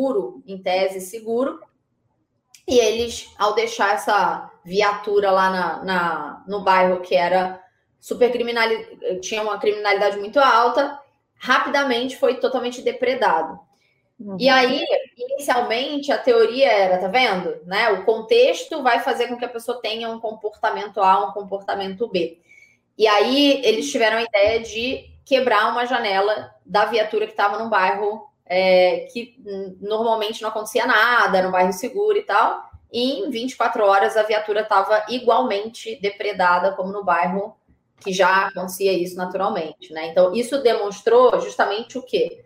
seguro, em tese seguro, e eles, ao deixar essa viatura lá na, na no bairro que era super criminal, tinha uma criminalidade muito alta, rapidamente foi totalmente depredado. Uhum. E aí, inicialmente, a teoria era, tá vendo? Né? O contexto vai fazer com que a pessoa tenha um comportamento A, um comportamento B. E aí, eles tiveram a ideia de quebrar uma janela da viatura que estava num bairro é, que normalmente não acontecia nada, era um bairro seguro e tal. E em 24 horas a viatura estava igualmente depredada como no bairro que já acontecia isso naturalmente, né? Então, isso demonstrou justamente o quê?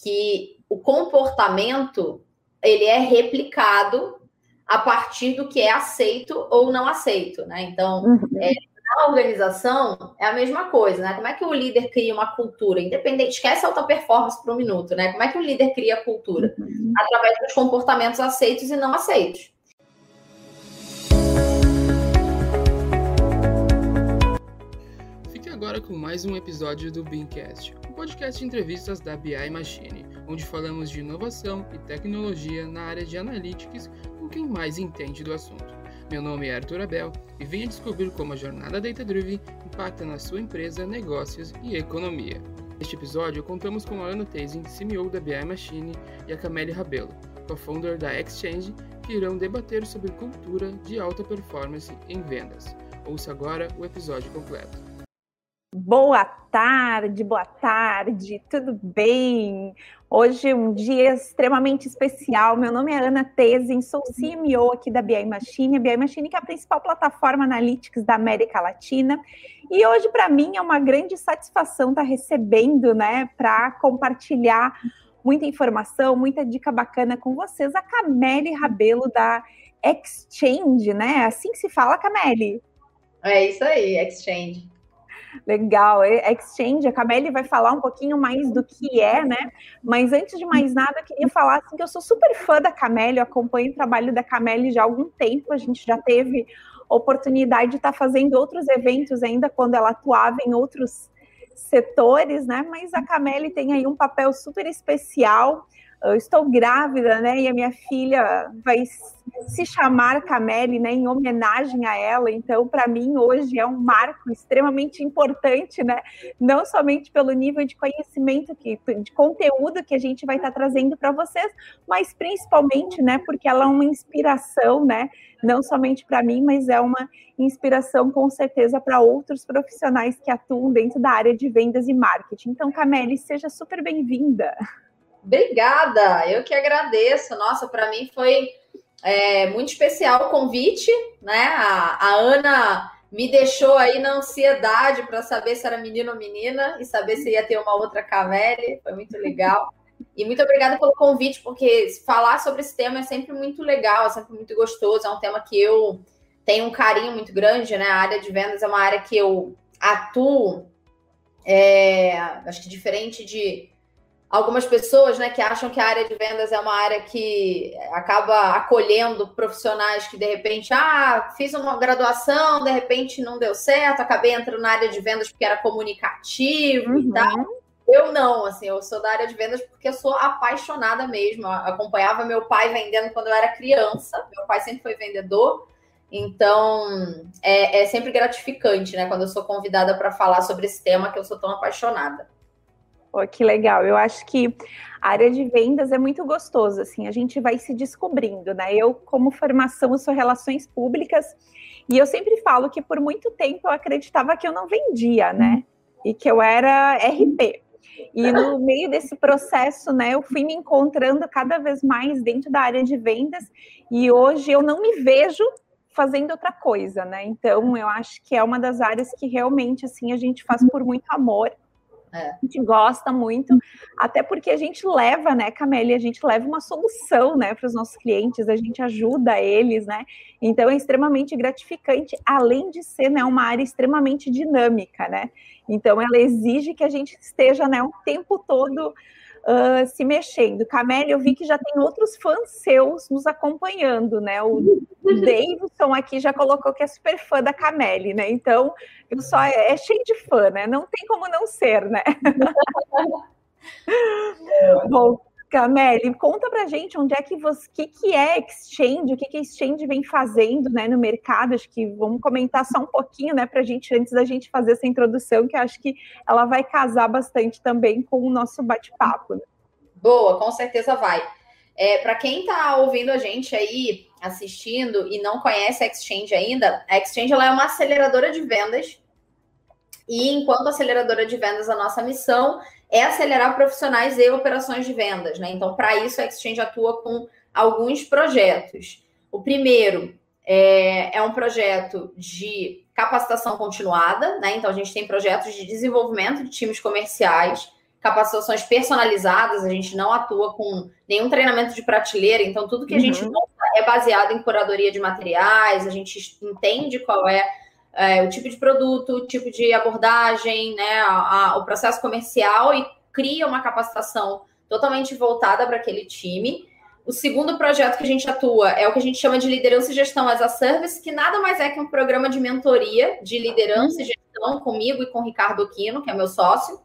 Que o comportamento ele é replicado a partir do que é aceito ou não aceito, né? Então, uhum. é, na organização é a mesma coisa, né? Como é que o líder cria uma cultura? Independente, esquece alta performance por um minuto, né? Como é que o líder cria a cultura? Uhum. Através dos comportamentos aceitos e não aceitos. agora com mais um episódio do Beancast, um podcast de entrevistas da BI Machine, onde falamos de inovação e tecnologia na área de analytics com quem mais entende do assunto. Meu nome é Arthur Abel e venha descobrir como a jornada Data Driven impacta na sua empresa, negócios e economia. Neste episódio, contamos com a Ana Tezin, CEO da BI Machine, e a Camélia Rabelo, co-founder da Exchange, que irão debater sobre cultura de alta performance em vendas. Ouça agora o episódio completo. Boa tarde, boa tarde, tudo bem? Hoje um dia extremamente especial. Meu nome é Ana Tezin, sou CMO aqui da BI Machine. A BI Machine que é a principal plataforma analytics da América Latina. E hoje para mim é uma grande satisfação estar recebendo, né, para compartilhar muita informação, muita dica bacana com vocês, a Cameli Rabelo da Exchange, né? Assim que se fala, Cameli. É isso aí, Exchange. Legal. Exchange, a Camille vai falar um pouquinho mais do que é, né? Mas antes de mais nada, eu queria falar assim, que eu sou super fã da Camille, eu acompanho o trabalho da Camille já há algum tempo, a gente já teve oportunidade de estar fazendo outros eventos ainda quando ela atuava em outros setores, né? Mas a Camille tem aí um papel super especial eu estou grávida, né? E a minha filha vai se chamar Cameli, né? Em homenagem a ela. Então, para mim, hoje é um marco extremamente importante, né? Não somente pelo nível de conhecimento, que, de conteúdo que a gente vai estar trazendo para vocês, mas principalmente, né? Porque ela é uma inspiração, né? Não somente para mim, mas é uma inspiração com certeza para outros profissionais que atuam dentro da área de vendas e marketing. Então, Cameli, seja super bem-vinda. Obrigada, eu que agradeço. Nossa, para mim foi é, muito especial o convite, né? A, a, Ana me deixou aí na ansiedade para saber se era menino ou menina e saber se ia ter uma outra Cavelli. Foi muito legal. E muito obrigada pelo convite, porque falar sobre esse tema é sempre muito legal, é sempre muito gostoso. É um tema que eu tenho um carinho muito grande, né? A área de vendas é uma área que eu atuo. É, acho que diferente de algumas pessoas né, que acham que a área de vendas é uma área que acaba acolhendo profissionais que de repente, ah, fiz uma graduação, de repente não deu certo, acabei entrando na área de vendas porque era comunicativo uhum. e tal. Eu não, assim, eu sou da área de vendas porque eu sou apaixonada mesmo. Eu acompanhava meu pai vendendo quando eu era criança. Meu pai sempre foi vendedor. Então, é, é sempre gratificante, né? Quando eu sou convidada para falar sobre esse tema que eu sou tão apaixonada. Pô, que legal. Eu acho que a área de vendas é muito gostoso, assim, a gente vai se descobrindo, né? Eu, como formação, eu sou relações públicas, e eu sempre falo que por muito tempo eu acreditava que eu não vendia, né? E que eu era RP. E no meio desse processo, né, eu fui me encontrando cada vez mais dentro da área de vendas, e hoje eu não me vejo fazendo outra coisa, né? Então, eu acho que é uma das áreas que realmente, assim, a gente faz por muito amor, é. A gente gosta muito, até porque a gente leva, né, Camélia, a gente leva uma solução, né, para os nossos clientes, a gente ajuda eles, né, então é extremamente gratificante, além de ser, né, uma área extremamente dinâmica, né, então ela exige que a gente esteja, né, o tempo todo uh, se mexendo. Camélia, eu vi que já tem outros fãs seus nos acompanhando, né? O, Davidson aqui já colocou que é super fã da Camélia, né? Então, eu só é, é cheio de fã, né? Não tem como não ser, né? Bom, Cameli, conta pra gente onde é que você, que, que é Exchange, o que, que a Exchange vem fazendo né, no mercado. Acho que vamos comentar só um pouquinho, né, pra gente, antes da gente fazer essa introdução, que acho que ela vai casar bastante também com o nosso bate-papo. Né? Boa, com certeza vai. É, para quem está ouvindo a gente aí, assistindo e não conhece a Exchange ainda, a Exchange ela é uma aceleradora de vendas. E enquanto aceleradora de vendas, a nossa missão é acelerar profissionais e operações de vendas, né? Então, para isso, a Exchange atua com alguns projetos. O primeiro é, é, um projeto de capacitação continuada, né? Então, a gente tem projetos de desenvolvimento de times comerciais, capacitações personalizadas, a gente não atua com nenhum treinamento de prateleira, então tudo que a uhum. gente monta é baseado em curadoria de materiais, a gente entende qual é é, o tipo de produto, o tipo de abordagem, né, a, a, o processo comercial e cria uma capacitação totalmente voltada para aquele time. O segundo projeto que a gente atua é o que a gente chama de liderança e gestão as a service, que nada mais é que um programa de mentoria de liderança e gestão comigo e com o Ricardo Aquino, que é meu sócio.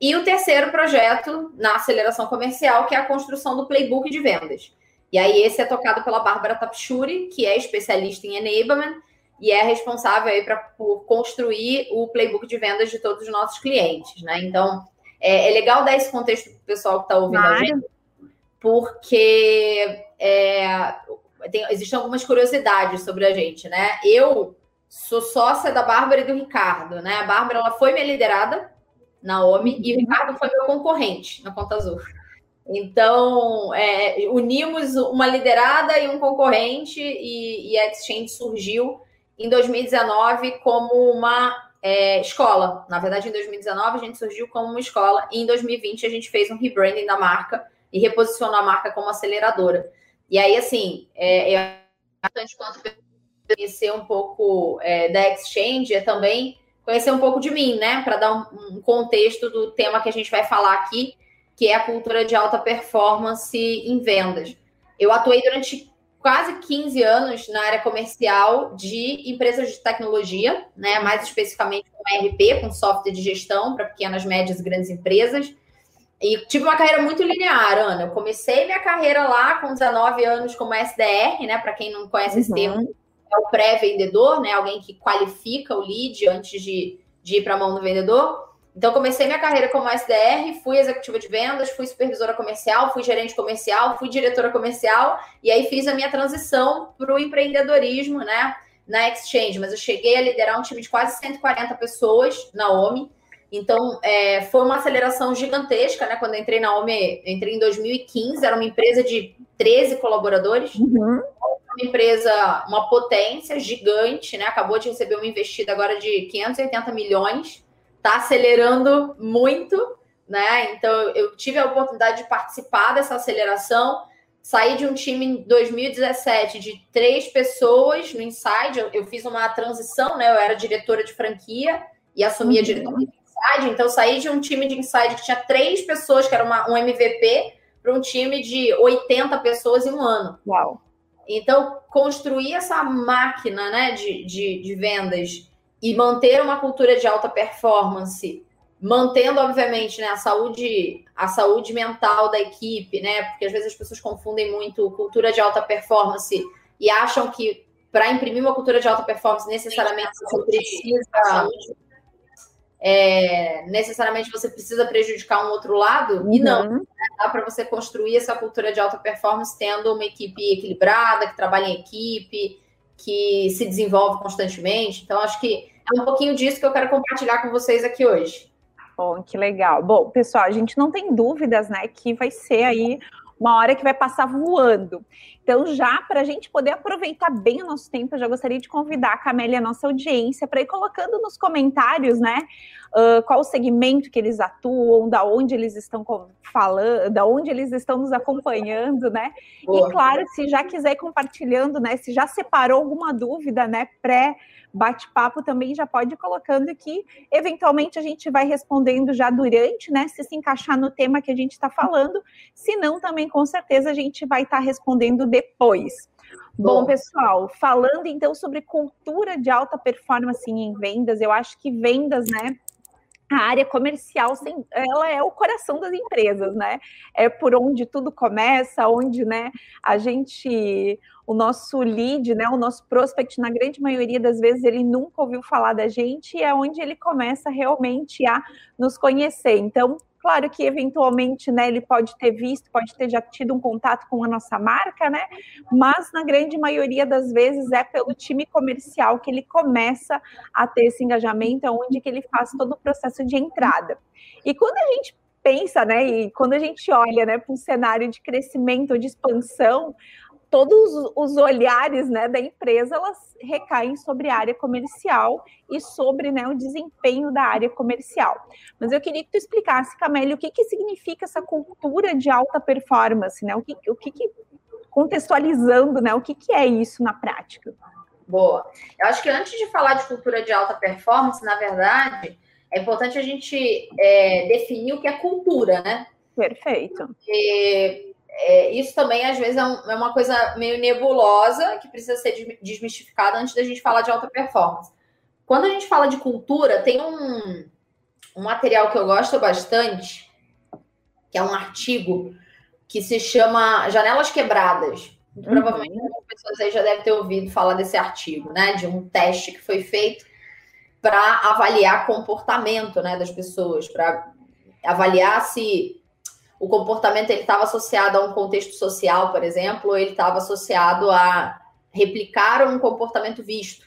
E o terceiro projeto na aceleração comercial, que é a construção do playbook de vendas. E aí esse é tocado pela Bárbara Tapchuri, que é especialista em enablement e é responsável aí pra, por construir o playbook de vendas de todos os nossos clientes, né? Então, é, é legal dar esse contexto para o pessoal que está ouvindo claro. a gente, porque é, tem, existem algumas curiosidades sobre a gente, né? Eu sou sócia da Bárbara e do Ricardo, né? A Bárbara ela foi minha liderada na OMI e o uhum. Ricardo foi meu concorrente na Conta Azul. Então, é, unimos uma liderada e um concorrente e, e a Exchange surgiu em 2019 como uma é, escola. Na verdade, em 2019 a gente surgiu como uma escola e em 2020 a gente fez um rebranding da marca e reposicionou a marca como aceleradora. E aí, assim, é, é importante quanto conhecer um pouco é, da Exchange é também conhecer um pouco de mim, né? Para dar um, um contexto do tema que a gente vai falar aqui, que é a cultura de alta performance em vendas. Eu atuei durante quase 15 anos na área comercial de empresas de tecnologia, né? mais especificamente com RP, com software de gestão para pequenas, médias e grandes empresas. E tive uma carreira muito linear, Ana. Eu comecei minha carreira lá com 19 anos como SDR, né? Para quem não conhece uhum. esse termo, é o pré-vendedor, né? Alguém que qualifica o lead antes de, de ir para a mão do vendedor. Então, comecei minha carreira como SDR, fui executiva de vendas, fui supervisora comercial, fui gerente comercial, fui diretora comercial, e aí fiz a minha transição para o empreendedorismo, né, na Exchange. Mas eu cheguei a liderar um time de quase 140 pessoas na OMI. Então, é, foi uma aceleração gigantesca, né? Quando eu entrei na OMI, entrei em 2015, era uma empresa de 13 colaboradores. Uhum. Uma empresa, uma potência gigante, né? Acabou de receber uma investida agora de 580 milhões está acelerando muito, né? Então eu tive a oportunidade de participar dessa aceleração. Saí de um time em 2017 de três pessoas no Inside. Eu, eu fiz uma transição, né? Eu era diretora de franquia e assumi uhum. diretoria de Inside. Então, saí de um time de Inside que tinha três pessoas, que era uma, um MVP, para um time de 80 pessoas em um ano. Uau! Então, construir essa máquina né, de, de, de vendas e manter uma cultura de alta performance, mantendo, obviamente, né, a saúde, a saúde mental da equipe, né? Porque às vezes as pessoas confundem muito cultura de alta performance e acham que para imprimir uma cultura de alta performance, necessariamente você precisa. É, necessariamente você precisa prejudicar um outro lado, uhum. e não. Né? Dá para você construir essa cultura de alta performance tendo uma equipe equilibrada, que trabalha em equipe, que se desenvolve constantemente. Então, acho que é um pouquinho disso que eu quero compartilhar com vocês aqui hoje. Bom, que legal. Bom, pessoal, a gente não tem dúvidas, né, que vai ser aí uma hora que vai passar voando. Então, já para a gente poder aproveitar bem o nosso tempo, eu já gostaria de convidar a Camélia, a nossa audiência, para ir colocando nos comentários, né, uh, qual o segmento que eles atuam, da onde eles estão falando, da onde eles estão nos acompanhando, né? Boa. E claro, se já quiser ir compartilhando, né, se já separou alguma dúvida, né, pré bate-papo também já pode ir colocando aqui. Eventualmente a gente vai respondendo já durante, né? Se se encaixar no tema que a gente está falando. Se não, também com certeza a gente vai estar tá respondendo depois. Bom, Bom, pessoal, falando então sobre cultura de alta performance em vendas, eu acho que vendas, né? A área comercial, ela é o coração das empresas, né? É por onde tudo começa, onde, né, a gente, o nosso lead, né, o nosso prospect, na grande maioria das vezes, ele nunca ouviu falar da gente e é onde ele começa realmente a nos conhecer. Então, Claro que eventualmente, né, ele pode ter visto, pode ter já tido um contato com a nossa marca, né? Mas na grande maioria das vezes é pelo time comercial que ele começa a ter esse engajamento, é onde que ele faz todo o processo de entrada. E quando a gente pensa, né, e quando a gente olha, né, para um cenário de crescimento, de expansão, todos os olhares né, da empresa elas recaem sobre a área comercial e sobre né, o desempenho da área comercial. Mas eu queria que tu explicasse, Camélia, o que, que significa essa cultura de alta performance, né? O que, o que, que contextualizando, né? O que, que é isso na prática? Boa. Eu acho que antes de falar de cultura de alta performance, na verdade, é importante a gente é, definir o que é cultura, né? Perfeito. Porque é, isso também, às vezes, é, um, é, uma coisa meio nebulosa que precisa ser desmistificada antes da gente falar de alta performance. Quando a gente fala de cultura, tem um, um material que eu gosto bastante, que é um artigo que se chama Janelas Quebradas. Uhum. Provavelmente algumas pessoas aí já devem ter ouvido falar desse artigo, né? De um teste que foi feito para avaliar comportamento né, das pessoas, para avaliar se o comportamento ele estava associado a um contexto social, por exemplo, ou ele estava associado a replicar um comportamento visto.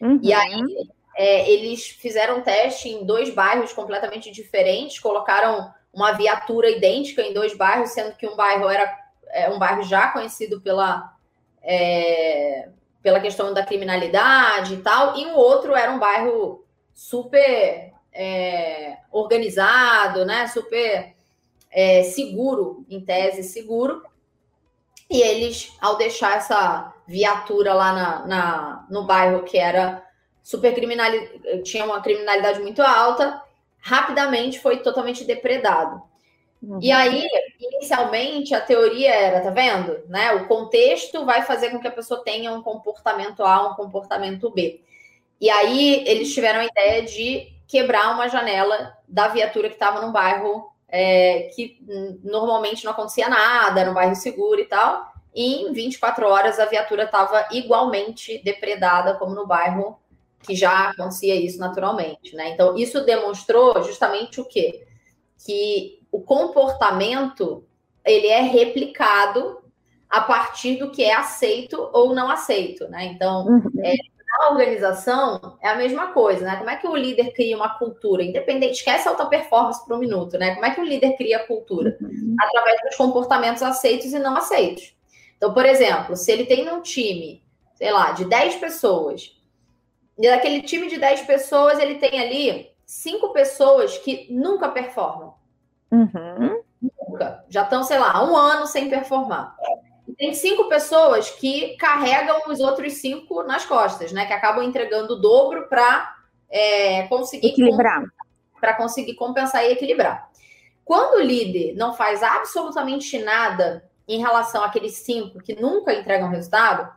Uhum. E aí é, eles fizeram um teste em dois bairros completamente diferentes, colocaram uma viatura idêntica em dois bairros, sendo que um bairro era é, um bairro já conhecido pela, é, pela questão da criminalidade e tal, e o outro era um bairro super é, organizado, né? Super é, seguro, em tese seguro, e eles, ao deixar essa viatura lá na, na no bairro que era super criminal, tinha uma criminalidade muito alta, rapidamente foi totalmente depredado. Uhum. E aí, inicialmente, a teoria era, tá vendo? Né? O contexto vai fazer com que a pessoa tenha um comportamento A, um comportamento B. E aí, eles tiveram a ideia de quebrar uma janela da viatura que estava no bairro é, que normalmente não acontecia nada, era um bairro seguro e tal. E em 24 horas a viatura estava igualmente depredada como no bairro que já acontecia isso naturalmente, né? Então isso demonstrou justamente o quê? Que o comportamento ele é replicado a partir do que é aceito ou não aceito, né? Então, uhum. é, na organização é a mesma coisa, né? Como é que o líder cria uma cultura independente? Esquece a alta performance por um minuto, né? Como é que o líder cria a cultura? Uhum. Através dos comportamentos aceitos e não aceitos. Então, por exemplo, se ele tem um time, sei lá, de 10 pessoas, e daquele time de 10 pessoas, ele tem ali cinco pessoas que nunca performam. Uhum. Nunca. Já estão, sei lá, um ano sem performar tem cinco pessoas que carregam os outros cinco nas costas, né? Que acabam entregando o dobro para é, conseguir equilibrar, para conseguir compensar e equilibrar. Quando o líder não faz absolutamente nada em relação àqueles cinco que nunca entregam resultado,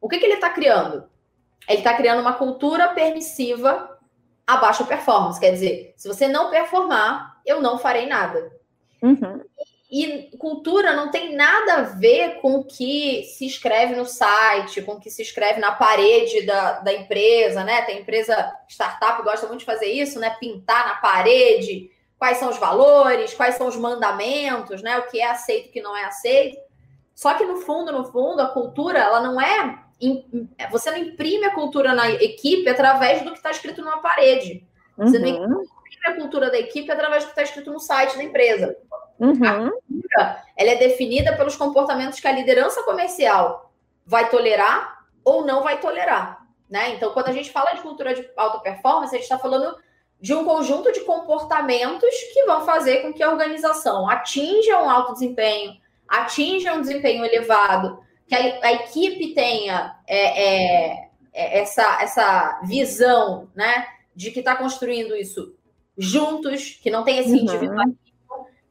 o que, que ele está criando? Ele está criando uma cultura permissiva a baixa performance. Quer dizer, se você não performar, eu não farei nada. Uhum. E cultura não tem nada a ver com o que se escreve no site, com o que se escreve na parede da, da empresa, né? Tem empresa startup gosta muito de fazer isso, né? Pintar na parede quais são os valores, quais são os mandamentos, né? O que é aceito, o que não é aceito. Só que no fundo, no fundo, a cultura ela não é. Você não imprime a cultura na equipe através do que está escrito numa parede. Você uhum. não imprime a cultura da equipe através do que está escrito no site da empresa. Uhum. A cultura, ela é definida pelos comportamentos que a liderança comercial vai tolerar ou não vai tolerar, né? Então, quando a gente fala de cultura de alta performance, a gente está falando de um conjunto de comportamentos que vão fazer com que a organização atinja um alto desempenho, atinja um desempenho elevado, que a, a equipe tenha é, é, é, essa, essa visão, né, de que está construindo isso juntos, que não tem esse uhum. individualismo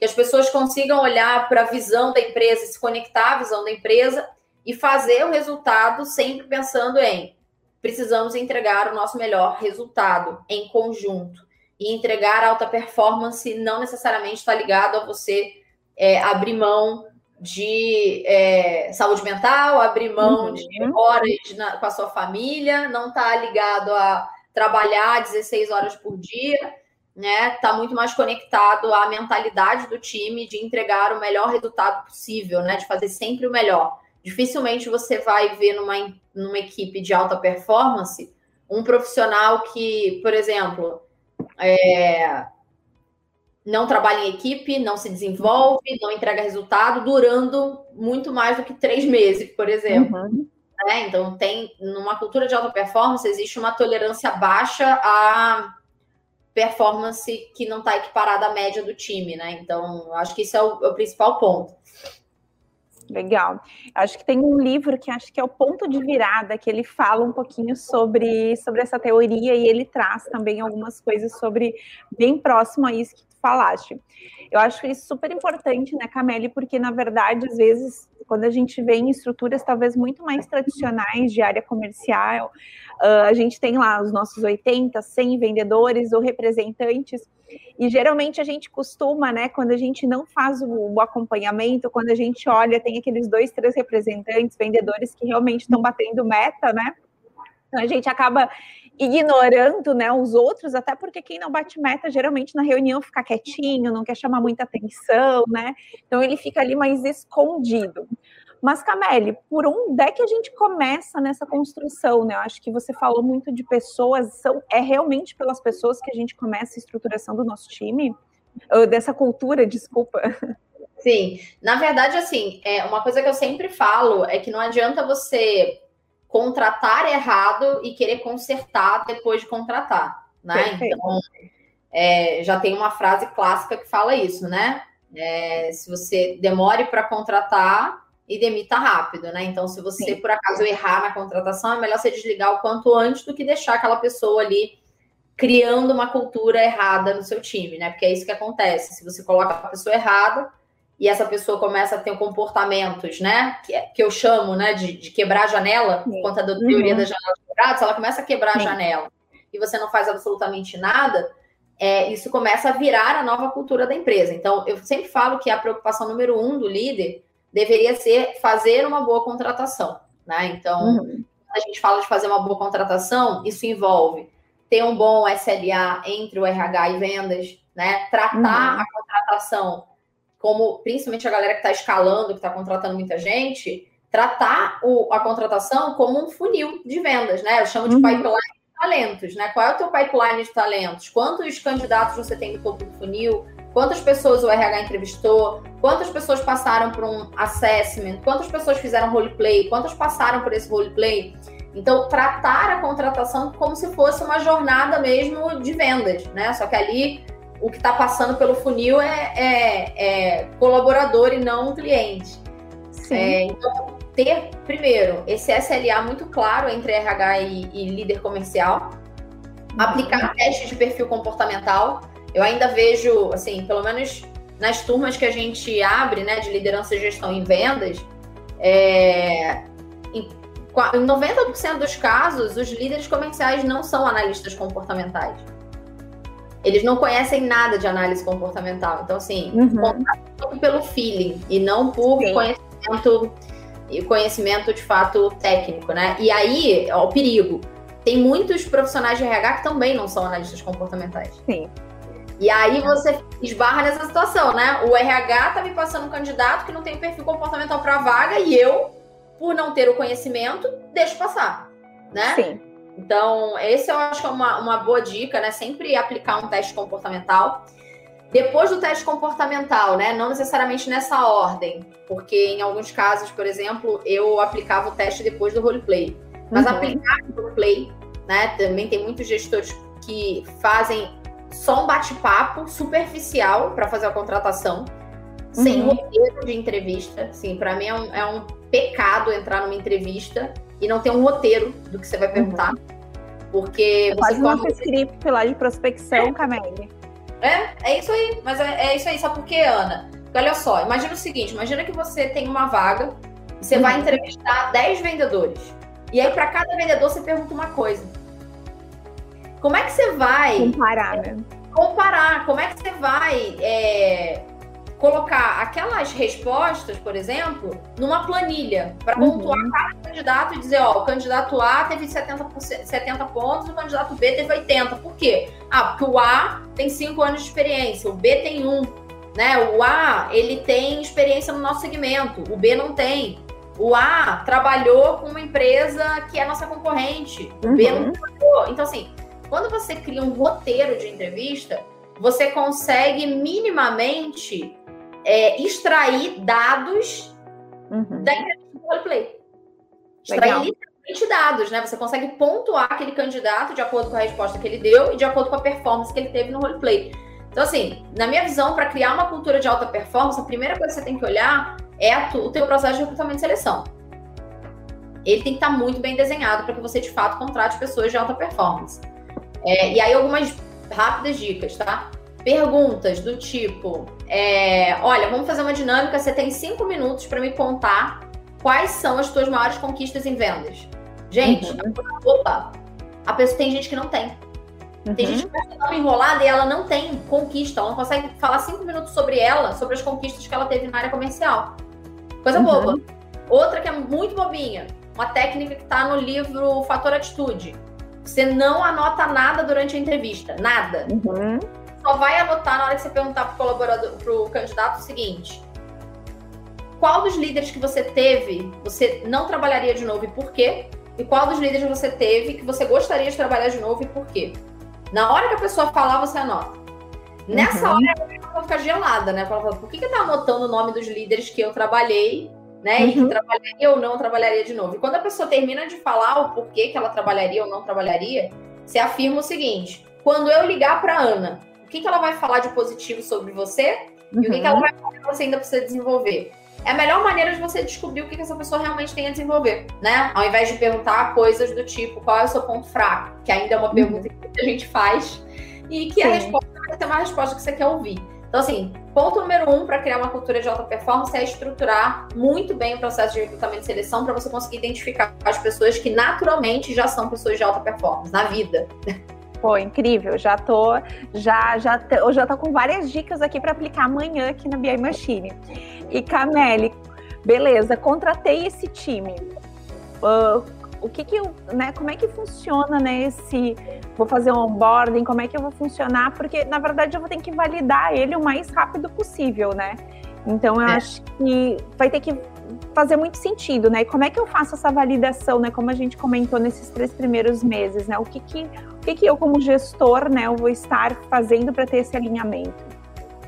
que as pessoas consigam olhar para a visão da empresa, se conectar à visão da empresa e fazer o resultado sempre pensando em precisamos entregar o nosso melhor resultado em conjunto. E entregar alta performance não necessariamente está ligado a você é, abrir mão de é, saúde mental, abrir mão uhum. de horas na, com a sua família, não está ligado a trabalhar 16 horas por dia, né? Está muito mais conectado à mentalidade do time de entregar o melhor resultado possível, né? De fazer sempre o melhor. Dificilmente você vai ver numa, numa equipe de alta performance um profissional que, por exemplo, é, não trabalha em equipe, não se desenvolve, não entrega resultado, durando muito mais do que três meses, por exemplo. Uhum. Né? Então, tem numa cultura de alta performance, existe uma tolerância baixa a performance que não está equiparada à média do time, né? Então, acho que isso é o, é o, principal ponto. Legal. Acho que tem um livro que acho que é o ponto de virada, que ele fala um pouquinho sobre, sobre essa teoria e ele traz também algumas coisas sobre bem próximo a isso que falaste. Eu acho isso super importante, né, Camille, porque na verdade, às vezes, quando a gente vê em estruturas talvez muito mais tradicionais de área comercial, uh, a gente tem lá os nossos 80, 100 vendedores ou representantes, e geralmente a gente costuma, né, quando a gente não faz o, o acompanhamento, quando a gente olha, tem aqueles dois, três representantes, vendedores que realmente estão batendo meta, né? Então a gente acaba ignorando né, os outros, até porque quem não bate meta geralmente na reunião fica quietinho, não quer chamar muita atenção, né? Então ele fica ali mais escondido. Mas, Camille, por onde é que a gente começa nessa construção, né? Eu acho que você falou muito de pessoas, são, é realmente pelas pessoas que a gente começa a estruturação do nosso time? Dessa cultura, desculpa. Sim, na verdade, assim, é, uma coisa que eu sempre falo é que não adianta você contratar errado e querer consertar depois de contratar, né? Perfeito. Então, é, já tem uma frase clássica que fala isso, né? É, se você demore para contratar e demita rápido, né? Então, se você Sim. por acaso errar na contratação, é melhor você desligar o quanto antes do que deixar aquela pessoa ali criando uma cultura errada no seu time, né? Porque é isso que acontece. Se você coloca a pessoa errada, e essa pessoa começa a ter comportamentos, né? Que, é, que eu chamo né, de, de quebrar a janela, Sim. por conta da teoria uhum. das janelas quebradas, ela começa a quebrar Sim. a janela e você não faz absolutamente nada, é, isso começa a virar a nova cultura da empresa. Então, eu sempre falo que a preocupação número um do líder deveria ser fazer uma boa contratação, né? Então, uhum. quando a gente fala de fazer uma boa contratação, isso envolve ter um bom SLA entre o RH e vendas, né? Tratar uhum. a contratação como principalmente a galera que está escalando, que está contratando muita gente, tratar o, a contratação como um funil de vendas, né? Eu chamo de uhum. pipeline de talentos, né? Qual é o teu pipeline de talentos? Quantos candidatos você tem no topo do funil? Quantas pessoas o RH entrevistou? Quantas pessoas passaram por um assessment? Quantas pessoas fizeram roleplay? Quantas passaram por esse roleplay? Então, tratar a contratação como se fosse uma jornada mesmo de vendas, né? Só que ali o que está passando pelo funil é, é, é, colaborador e não cliente. É, então, ter, primeiro, esse SLA muito claro entre RH e, e líder comercial, uhum. aplicar testes de perfil comportamental. Eu ainda vejo, assim, pelo menos nas turmas que a gente abre, né, de liderança e gestão em vendas, é, em, em 90% dos casos, os líderes comerciais não são analistas comportamentais eles não conhecem nada de análise comportamental. Então, assim, uhum. pelo feeling e não por Sim. conhecimento e conhecimento de fato técnico, né? E aí, ó, o perigo. Tem muitos profissionais de RH que também não são analistas comportamentais. Sim. E aí você esbarra nessa situação, né? O RH tá me passando um candidato que não tem perfil comportamental para vaga e eu, por não ter o conhecimento, deixo passar, né? Sim. Então, esse eu acho que é uma, uma boa dica, né? Sempre aplicar um teste comportamental. Depois do teste comportamental, né? Não necessariamente nessa ordem, porque em alguns casos, por exemplo, eu aplicava o teste depois do roleplay. Mas uhum. aplicar o roleplay, né? Também tem muitos gestores que fazem só um bate-papo superficial para fazer a contratação, uhum. sem roteiro de entrevista. Sim, para mim é um, é um pecado entrar numa entrevista e não ter um roteiro do que você vai perguntar. Uhum. Porque é você corre... script lá de prospecção, é. Camille. É, é isso aí. Mas é, é, isso aí. Sabe por quê, Ana? Porque olha só, imagina o seguinte: imagina que você tem uma vaga e você uhum. vai entrevistar 10 vendedores. E aí, para cada vendedor, você pergunta uma coisa. Como é que você vai comparar, né? comparar. Como é que você vai é, colocar aquelas respostas, por exemplo, numa planilha para uhum. pontuar uhum. cada candidato e dizer, ó, o candidato A teve 70, 70 pontos, o candidato B teve 80. Por quê? Ah, porque o A tem 5 anos de experiência, o B tem 1. Né? O A, ele tem experiência no nosso segmento, o B não tem. O A trabalhou com uma empresa que é nossa concorrente, o uhum. B não trabalhou. Então, assim, quando você cria um roteiro de entrevista, você consegue minimamente é, extrair dados uhum. da entrevista do roleplay. Extrair literalmente dados, né? Você consegue pontuar aquele candidato de acordo com a resposta que ele deu e de acordo com a performance que ele teve no roleplay. Então, assim, na minha visão, para criar uma cultura de alta performance, a primeira coisa que você tem que olhar é o teu processo de recrutamento e seleção. Ele tem que estar tá muito bem desenhado para que você, de fato, contrate pessoas de alta performance. É, e aí, algumas rápidas dicas, tá? Perguntas do tipo: é, olha, vamos fazer uma dinâmica. Você tem cinco minutos para me contar quais são as suas maiores conquistas em vendas. Gente, uhum. opa, a pessoa tem gente que não tem. Uhum. Tem gente que está enrolada e ela não tem conquista. Ela não consegue falar cinco minutos sobre ela, sobre as conquistas que ela teve na área comercial. Coisa uhum. boba. Outra que é muito bobinha. Uma técnica que está no livro Fator Atitude. Você não anota nada durante a entrevista. Nada. Uhum só vai anotar na hora que você perguntar para o colaborador, para o candidato o seguinte: qual dos líderes que você teve você não trabalharia de novo e por quê? E qual dos líderes você teve que você gostaria de trabalhar de novo e por quê? Na hora que a pessoa falar, você anota. Nessa uhum. hora, a pessoa fica gelada, né? Fala, por que, que tá anotando o nome dos líderes que eu trabalhei, né? Uhum. E que uhum. trabalharia ou não trabalharia de novo? E quando a pessoa termina de falar o porquê que ela trabalharia ou não trabalharia, você afirma o seguinte: quando eu ligar para Ana que, que ela vai falar de positivo sobre você uhum. e o que, que ela uhum. vai falar que você ainda precisa desenvolver. É a melhor maneira de você descobrir o que, que essa pessoa realmente tem a desenvolver, né? Ao invés de perguntar coisas do tipo qual é o seu ponto fraco, que ainda é uma pergunta uhum. que a gente faz e que Sim. a resposta vai ser uma resposta que você quer ouvir. Então, assim, ponto número um para criar uma cultura de alta performance é estruturar muito bem o processo de recrutamento e seleção para você conseguir identificar as pessoas que naturalmente já são pessoas de alta performance na vida. Pô, incrível. Já tô, já, já, eu já tô com várias dicas aqui para aplicar amanhã aqui na BI Machine. E Cameli, beleza, contratei esse time. Uh, o que que eu, né, como é que funciona, né, esse, vou fazer um onboarding, como é que eu vou funcionar, porque, na verdade, eu vou ter que validar ele o mais rápido possível, né, então eu é. acho que vai ter que fazer muito sentido, né, e como é que eu faço essa validação, né, como a gente comentou nesses três primeiros meses, né, o que que o que, que eu, como gestor, né, eu vou estar fazendo para ter esse alinhamento?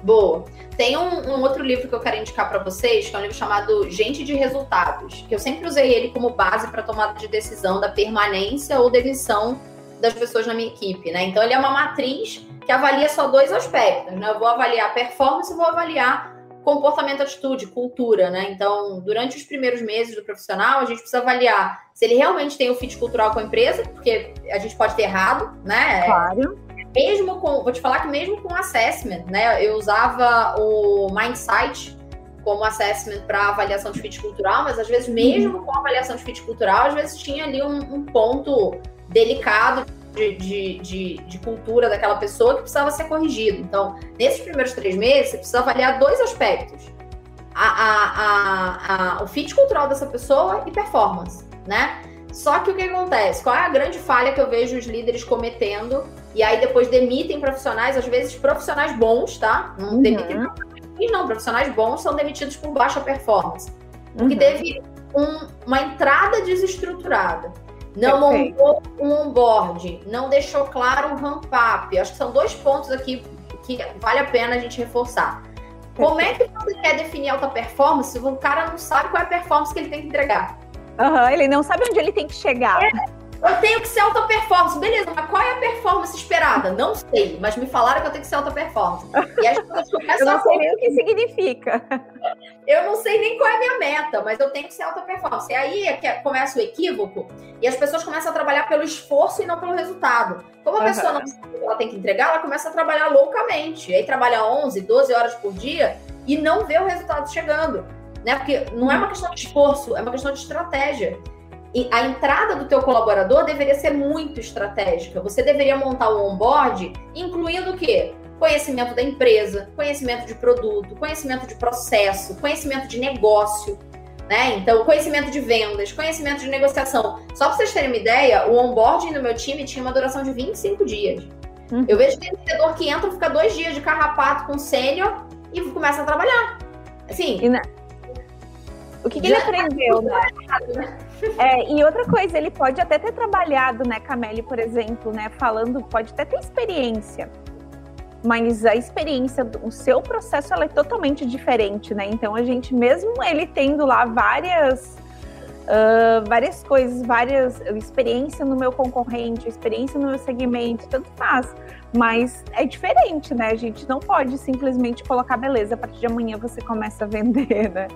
Boa. Tem um, um, outro livro que eu quero indicar para vocês, que é um livro chamado Gente de Resultados, que eu sempre usei ele como base para tomada de decisão da permanência ou demissão das pessoas na minha equipe, né? Então ele é uma matriz que avalia só dois aspectos, né? Eu vou avaliar performance e vou avaliar comportamento, atitude, cultura, né? Então, durante os primeiros meses do profissional, a gente precisa avaliar se ele realmente tem o fit cultural com a empresa, porque a gente pode ter errado, né? Claro. Mesmo com, vou te falar que mesmo com assessment, né? Eu usava o Mindsight como assessment para avaliação de fit cultural, mas às vezes mesmo uhum. com avaliação de fit cultural, às vezes tinha ali um, um ponto delicado de, de, de, de, cultura daquela pessoa que precisava ser corrigido. Então, nesses primeiros três meses, você precisa avaliar dois aspectos: a, a, a, o fit cultural dessa pessoa e performance, né? Só que o que acontece? Qual é a grande falha que eu vejo os líderes cometendo? E aí depois demitem profissionais, às vezes profissionais bons, tá? Não uhum. demitem não, profissionais bons são demitidos por baixa performance. Porque uhum. teve um, uma entrada desestruturada não Perfeito. montou um onboard, não deixou claro o ramp-up. Acho que são dois pontos aqui que vale a pena a gente reforçar. Perfeito. Como é que você quer definir alta performance se o cara não sabe qual é a performance que ele tem que entregar? Uhum, ele não sabe onde ele tem que chegar. É, eu tenho que ser alta performance. Beleza, mas qual é a performance esperada? Não sei, mas me falaram que eu tenho que ser alta performance. E as pessoas começam Eu não sei nem o que significa. Eu não sei nem qual é a minha meta, mas eu tenho que ser alta performance. E aí é que começa o equívoco e as pessoas começam a trabalhar pelo esforço e não pelo resultado. Como a uhum. pessoa não sabe o que ela tem que entregar, ela começa a trabalhar loucamente. E aí trabalha 11, 12 horas por dia e não vê o resultado chegando. Né? Porque não é uma questão de esforço, é uma questão de estratégia a entrada do teu colaborador deveria ser muito estratégica. Você deveria montar o onboard, incluindo o quê? conhecimento da empresa, conhecimento de produto, conhecimento de processo, conhecimento de negócio, né? Então, conhecimento de vendas, conhecimento de negociação. Só para vocês terem uma ideia, o onboarding do meu time tinha uma duração de 25 dias. Uhum. Eu vejo vendedor que entra, fica dois dias de carrapato com sênior e começa a trabalhar. Assim. Na... O que, que ele aprendeu, né? É, e outra coisa, ele pode até ter trabalhado, né, Camille, por exemplo, né, falando, pode até ter experiência, mas a experiência, o seu processo, ela é totalmente diferente, né? Então a gente, mesmo ele tendo lá várias uh, várias coisas, várias experiência no meu concorrente, experiência no meu segmento, tanto faz. Mas é diferente, né? A gente não pode simplesmente colocar beleza, a partir de amanhã você começa a vender, né?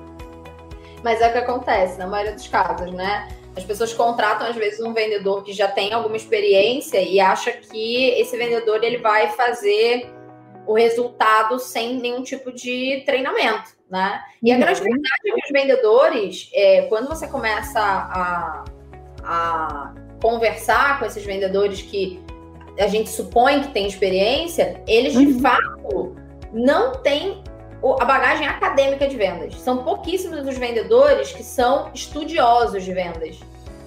Mas é o que acontece na maioria dos casos, né? As pessoas contratam às vezes um vendedor que já tem alguma experiência e acha que esse vendedor ele vai fazer o resultado sem nenhum tipo de treinamento, né? E a uhum. grande verdade é que os vendedores, é, quando você começa a, a conversar com esses vendedores que a gente supõe que tem experiência, eles de uhum. fato não têm a bagagem acadêmica de vendas. São pouquíssimos os vendedores que são estudiosos de vendas.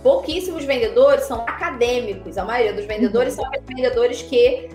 Pouquíssimos vendedores são acadêmicos. A maioria dos vendedores uhum. são vendedores que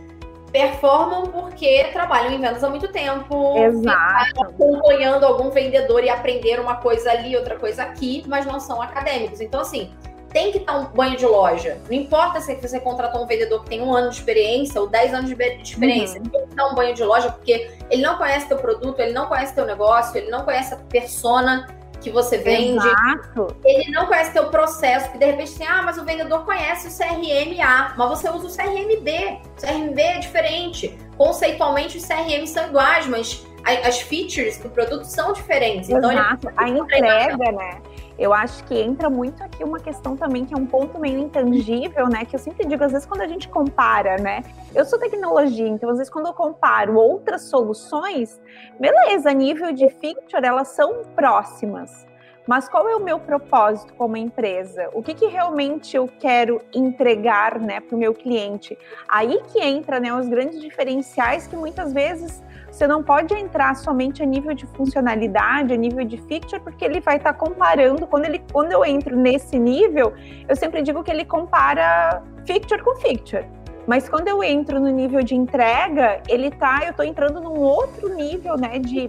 performam porque trabalham em vendas há muito tempo. Exato. Acompanhando algum vendedor e aprender uma coisa ali, outra coisa aqui, mas não são acadêmicos. Então, assim, tem que estar um banho de loja. Não importa se você contratou um vendedor que tem um ano de experiência ou dez anos de experiência. Uhum. Tem que estar um banho de loja porque ele não conhece teu produto, ele não conhece teu negócio, ele não conhece a persona que você vende. Exato. Ele não conhece teu processo, que de repente tem, ah, mas o vendedor conhece o CRM-A, mas você usa o CRM-B. O CRM-B é diferente. Conceitualmente, os CRM são iguais, mas as features do produto são diferentes. Então, Exato. Então, a entrega, né? Eu acho que entra muito aqui uma questão também que é um ponto meio intangível, né? Que eu sempre digo, às vezes, quando a gente compara, né? Eu sou tecnologia, então, às vezes, quando eu comparo outras soluções, beleza, nível de feature, elas são próximas. Mas qual é o meu propósito como empresa? O que, que realmente eu quero entregar né, para o meu cliente? Aí que entra né, os grandes diferenciais que muitas vezes você não pode entrar somente a nível de funcionalidade, a nível de feature, porque ele vai estar tá comparando. Quando, ele, quando eu entro nesse nível, eu sempre digo que ele compara feature com feature. Mas quando eu entro no nível de entrega, ele tá, eu estou entrando num outro nível, né, de,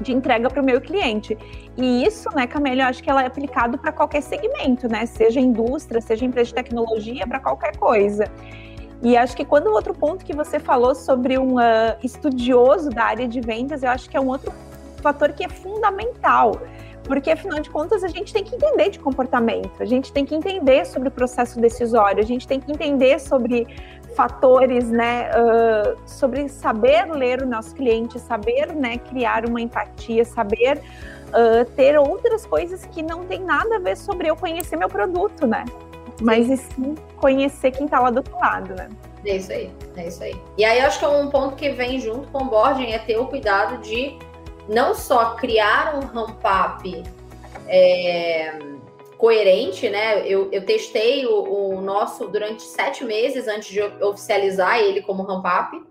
de entrega para o meu cliente. E isso, né, Camélia, eu acho que ela é aplicado para qualquer segmento, né, seja indústria, seja empresa de tecnologia, para qualquer coisa. E acho que quando o outro ponto que você falou sobre um uh, estudioso da área de vendas, eu acho que é um outro fator que é fundamental. Porque, afinal de contas, a gente tem que entender de comportamento, a gente tem que entender sobre o processo decisório, a gente tem que entender sobre fatores, né, uh, sobre saber ler o nosso cliente, saber, né, criar uma empatia, saber uh, ter outras coisas que não tem nada a ver sobre eu conhecer meu produto, né? Mas e sim conhecer quem está lá do outro lado, né? É isso aí, é isso aí. E aí acho que é um ponto que vem junto com o boarding é ter o cuidado de não só criar um ramp-up é, coerente, né? Eu, eu testei o, o, nosso durante sete meses antes de oficializar ele como ramp-up,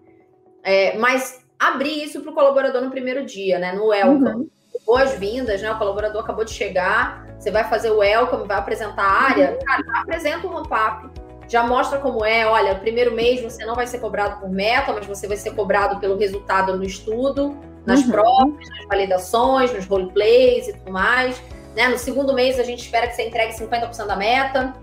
é, mas abrir isso para o colaborador no primeiro dia, né? No welcome. Uhum. Boas-vindas, né? O colaborador acabou de chegar você vai fazer o welcome, vai apresentar a área, uhum. cara, apresenta o ramp-up, já mostra como é, olha, no primeiro mês você não vai ser cobrado por meta, mas você vai ser cobrado pelo resultado no estudo, nas uhum. provas, nas validações, nos roleplays e tudo mais. Né? No segundo mês, a gente espera que você entregue 50% da meta.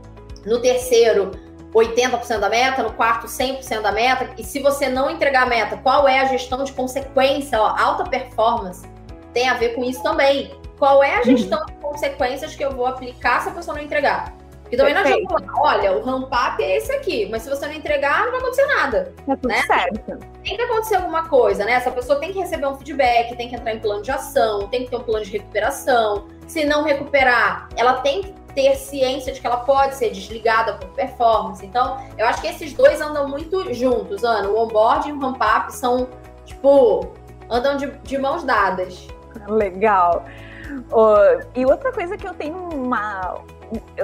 No terceiro, 80% da meta. No quarto, 100% da meta. E se você não entregar a meta, qual é a gestão de consequência? Ó, alta performance tem a ver com isso também. Qual é a uhum. gestão uhum. de consequências que eu vou aplicar se a pessoa não entregar? E também não adianta falar, olha, o ramp-up é esse aqui, mas se você não entregar, não vai acontecer nada. Tá tudo né? certo. Tem que acontecer alguma coisa, né? Essa pessoa tem que receber um feedback, tem que entrar em plano de ação, tem que ter um plano de recuperação. Se não recuperar, ela tem que ter ciência de que ela pode ser desligada por performance. Então, eu acho que esses dois andam muito juntos, Ana. O onboard e o ramp-up são, tipo, andam de, de mãos dadas. Legal. E outra coisa que eu tenho uma.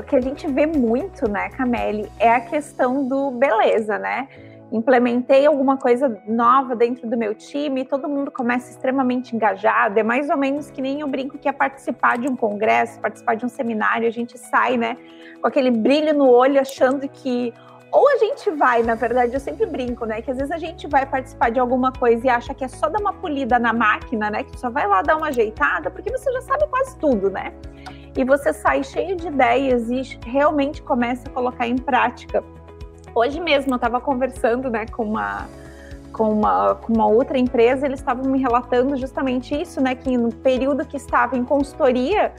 que a gente vê muito, né, Cameli, é a questão do beleza, né? implementei alguma coisa nova dentro do meu time, todo mundo começa extremamente engajado. É mais ou menos que nem eu brinco que é participar de um congresso, participar de um seminário, a gente sai, né, com aquele brilho no olho, achando que ou a gente vai, na verdade, eu sempre brinco, né? Que às vezes a gente vai participar de alguma coisa e acha que é só dar uma polida na máquina, né? Que só vai lá dar uma ajeitada, porque você já sabe quase tudo, né? E você sai cheio de ideias e realmente começa a colocar em prática. Hoje mesmo eu estava conversando, né, com uma com uma, com uma outra empresa, eles estavam me relatando justamente isso, né? Que no período que estava em consultoria,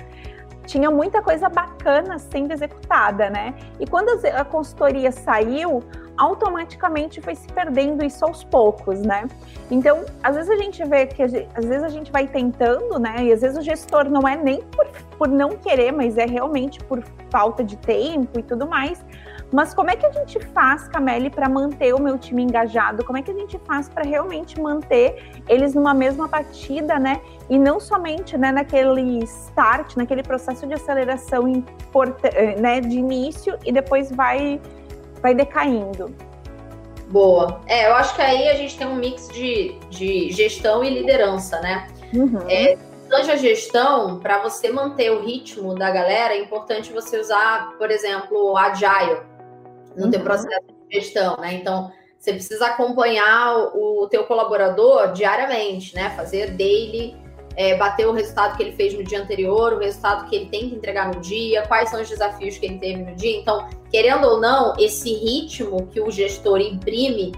tinha muita coisa bacana sendo executada, né? E quando a consultoria saiu, automaticamente foi se perdendo isso aos poucos, né? Então, às vezes a gente vê que às vezes a gente vai tentando, né? E às vezes o gestor não é nem por, por não querer, mas é realmente por falta de tempo e tudo mais. Mas como é que a gente faz, Cameli, para manter o meu time engajado? Como é que a gente faz para realmente manter eles numa mesma partida, né? E não somente né, naquele start, naquele processo de aceleração eh, né, de início e depois vai, vai decaindo. Boa. É, eu acho que aí a gente tem um mix de, de gestão e liderança, né? Uhum. É, durante a gestão, para você manter o ritmo da galera, é importante você usar, por exemplo, Agile no uhum. teu processo de gestão, né? Então, você precisa acompanhar o, o teu colaborador diariamente, né? Fazer daily, é, bater o resultado que ele fez no dia anterior, o resultado que ele tem que entregar no dia, quais são os desafios que ele teve no dia. Então, querendo ou não, esse ritmo que o gestor imprime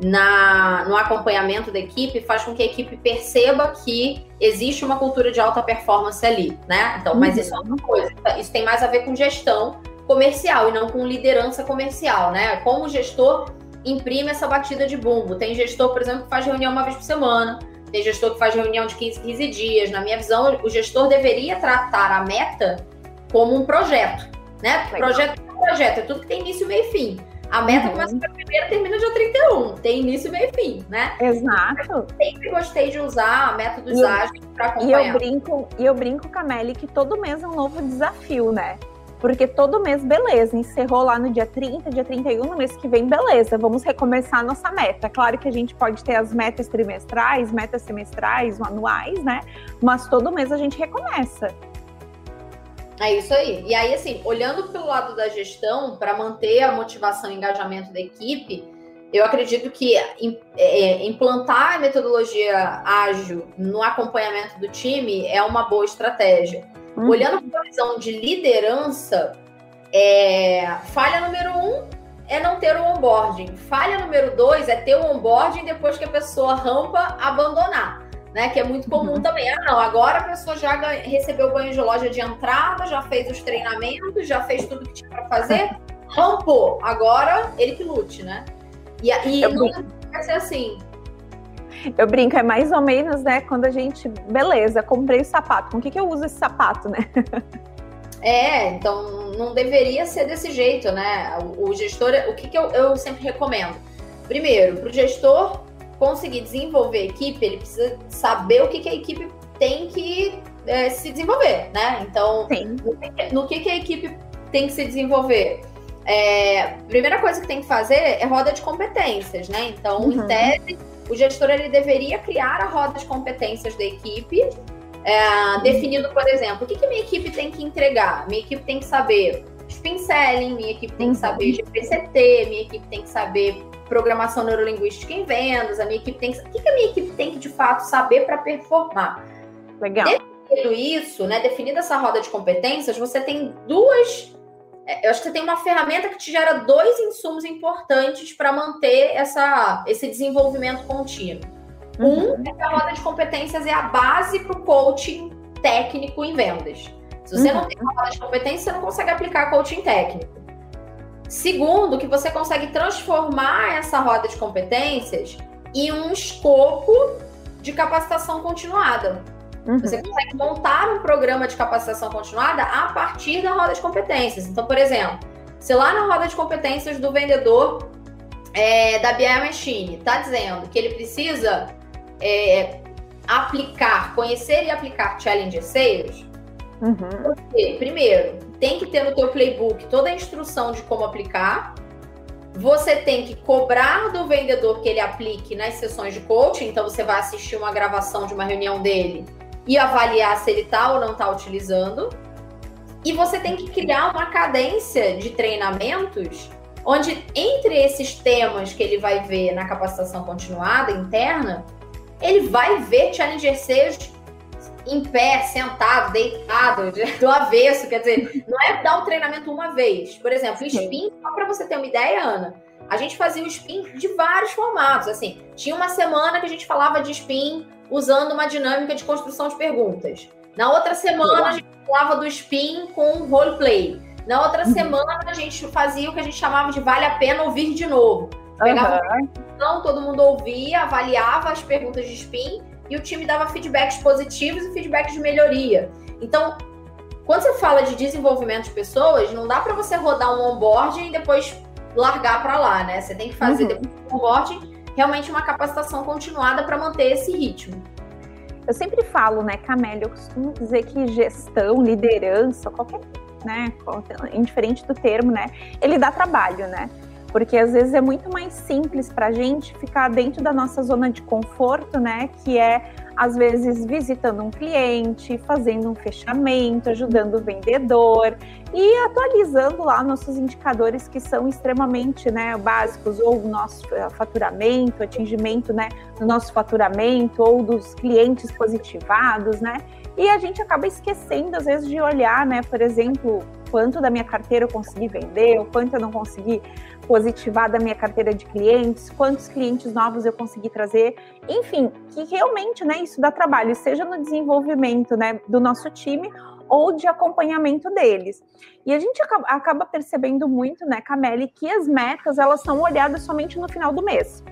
na, no acompanhamento da equipe faz com que a equipe perceba que existe uma cultura de alta performance ali, né? Então, mas isso é uma coisa. Isso tem mais a ver com gestão comercial e não com liderança comercial, né? Como o gestor imprime essa batida de bumbo. Tem gestor, por exemplo, que faz reunião uma vez por semana, tem gestor que faz reunião de 15, 15 dias. Na minha visão, o gestor deveria tratar a meta como um projeto, né? Projeto é projeto, é tudo que tem início, meio e fim. A meta uhum. começa dia primeiro termina dia 31. Tem início, meio e fim, né? Exato. Eu sempre gostei de usar métodos ágeis para acompanhar. E eu brinco, e eu brinco, Cameli, que todo mês é um novo desafio, né? Porque todo mês, beleza, encerrou lá no dia 30, dia 31, no mês que vem, beleza, vamos recomeçar a nossa meta. Claro que a gente pode ter as metas trimestrais, metas semestrais, anuais, né? Mas todo mês a gente recomeça. É isso aí. E aí, assim, olhando pelo lado da gestão, para manter a motivação e engajamento da equipe, eu acredito que é, é, implantar a metodologia ágil no acompanhamento do time é uma boa estratégia. Uhum. Olhando para a visão de liderança, é, falha número um é não ter o onboarding. Falha número dois é ter o onboarding depois que a pessoa rampa, abandonar. Né, que é muito comum uhum. também. Ah, não, agora a pessoa já recebeu o banho de loja de entrada, já fez os treinamentos, já fez tudo que tinha para fazer, rampou. Agora ele que lute, né? E, e não vai ser assim. Eu brinco, é mais ou menos, né, quando a gente, beleza, comprei o sapato, com o que, que eu uso esse sapato, né? É, então não deveria ser desse jeito, né? O, o gestor, o que, que eu, eu sempre recomendo? Primeiro, para o gestor conseguir desenvolver a equipe, ele precisa saber o que, que a equipe tem que é, se desenvolver, né? Então, no, no que, que a equipe tem que se desenvolver? É, primeira coisa que tem que fazer é roda de competências, né? Então, uhum. em tese, o gestor ele deveria criar a roda de competências da equipe, é, definindo, por exemplo, o que, que minha equipe tem que entregar. Minha equipe tem que saber spin selling, minha equipe tem que saber GPCT, minha equipe tem que saber programação neurolinguística em vendas, a minha equipe tem que... O que, que a minha equipe tem que, de fato, saber para performar? Legal. Definido isso, né, definida essa roda de competências, você tem duas eu acho que você tem uma ferramenta que te gera dois insumos importantes para manter essa, esse desenvolvimento contínuo. Uhum. Um é que a roda de competências é a base para o coaching técnico em vendas. Se você uhum. não tem uma roda de competência, você não consegue aplicar coaching técnico. Segundo, que você consegue transformar essa roda de competências em um escopo de capacitação continuada. Uhum. Você consegue montar um programa de capacitação continuada a partir da roda de competências. Então, por exemplo, se lá na roda de competências do vendedor é, da BI Machine está dizendo que ele precisa é, aplicar, conhecer e aplicar Challenger Sales, uhum. você, primeiro, tem que ter no teu playbook toda a instrução de como aplicar. Você tem que cobrar do vendedor que ele aplique nas sessões de coaching. Então, você vai assistir uma gravação de uma reunião dele e avaliar se ele está ou não está utilizando. E você tem que criar uma cadência de treinamentos onde entre esses temas que ele vai ver na capacitação continuada interna, ele vai ver Challenger Sales em pé, sentado, deitado, do avesso. Quer dizer, não é dar o um treinamento uma vez. Por exemplo, o spin, só para você ter uma ideia, Ana, a gente fazia o spin de vários formatos. Assim, tinha uma semana que a gente falava de spin usando uma dinâmica de construção de perguntas. Na outra semana, a gente falava do spin com roleplay. Na outra uhum. semana, a gente fazia o que a gente chamava de vale a pena ouvir de novo. Pegava uhum. então, todo mundo ouvia, avaliava as perguntas de spin e o time dava feedbacks positivos e feedbacks de melhoria. Então, quando você fala de desenvolvimento de pessoas, não dá para você rodar um onboarding e depois largar para lá, né? Você tem que fazer uhum. depois do onboarding realmente uma capacitação continuada para manter esse ritmo. Eu sempre falo, né, Camélia, eu costumo dizer que gestão, liderança, qualquer, né, indiferente do termo, né, ele dá trabalho, né? porque às vezes é muito mais simples para a gente ficar dentro da nossa zona de conforto, né? Que é às vezes visitando um cliente, fazendo um fechamento, ajudando o vendedor e atualizando lá nossos indicadores que são extremamente né, básicos, ou o nosso eh, faturamento, atingimento né, do nosso faturamento, ou dos clientes positivados, né? E a gente acaba esquecendo, às vezes, de olhar, né, por exemplo, quanto da minha carteira eu consegui vender, ou quanto eu não consegui positivar da minha carteira de clientes, quantos clientes novos eu consegui trazer, enfim, que realmente, né, isso dá trabalho, seja no desenvolvimento, né, do nosso time ou de acompanhamento deles. E a gente acaba, percebendo muito, né, Cameli, que as metas, elas são olhadas somente no final do mês.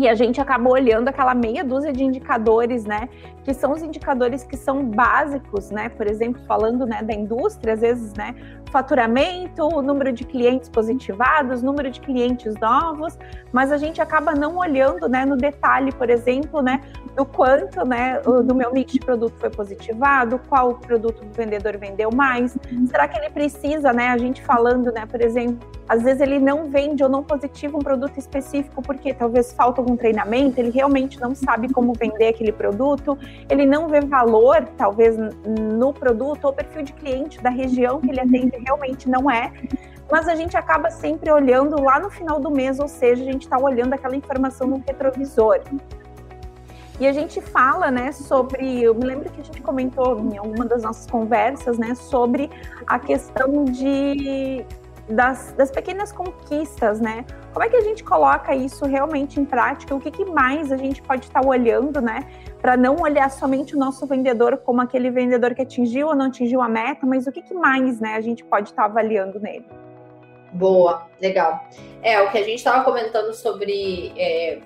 E a gente acaba olhando aquela meia dúzia de indicadores, né? Que são os indicadores que são básicos, né? Por exemplo, falando né, da indústria, às vezes, né? Faturamento, o número de clientes positivados, número de clientes novos, mas a gente acaba não olhando, né, no detalhe, por exemplo, né, do quanto, né, do meu mix de produto foi positivado, qual produto o vendedor vendeu mais, será que ele precisa, né, a gente falando, né, por exemplo, às vezes ele não vende ou não positiva um produto específico porque talvez falta algum treinamento, ele realmente não sabe como vender aquele produto, ele não vê valor, talvez, no produto ou perfil de cliente da região que ele atende realmente não é. Mas a gente acaba sempre olhando lá no final do mês, ou seja, a gente está olhando aquela informação no retrovisor. E a gente fala, né, sobre. Eu me lembro que a gente comentou em alguma das nossas conversas, né, sobre a questão de das, das pequenas conquistas, né? Como é que a gente coloca isso realmente em prática? O que, que mais a gente pode estar olhando, né? Para não olhar somente o nosso vendedor como aquele vendedor que atingiu ou não atingiu a meta, mas o que, que mais, né, a gente pode estar avaliando nele? Boa, legal. É, o que a gente estava comentando sobre é,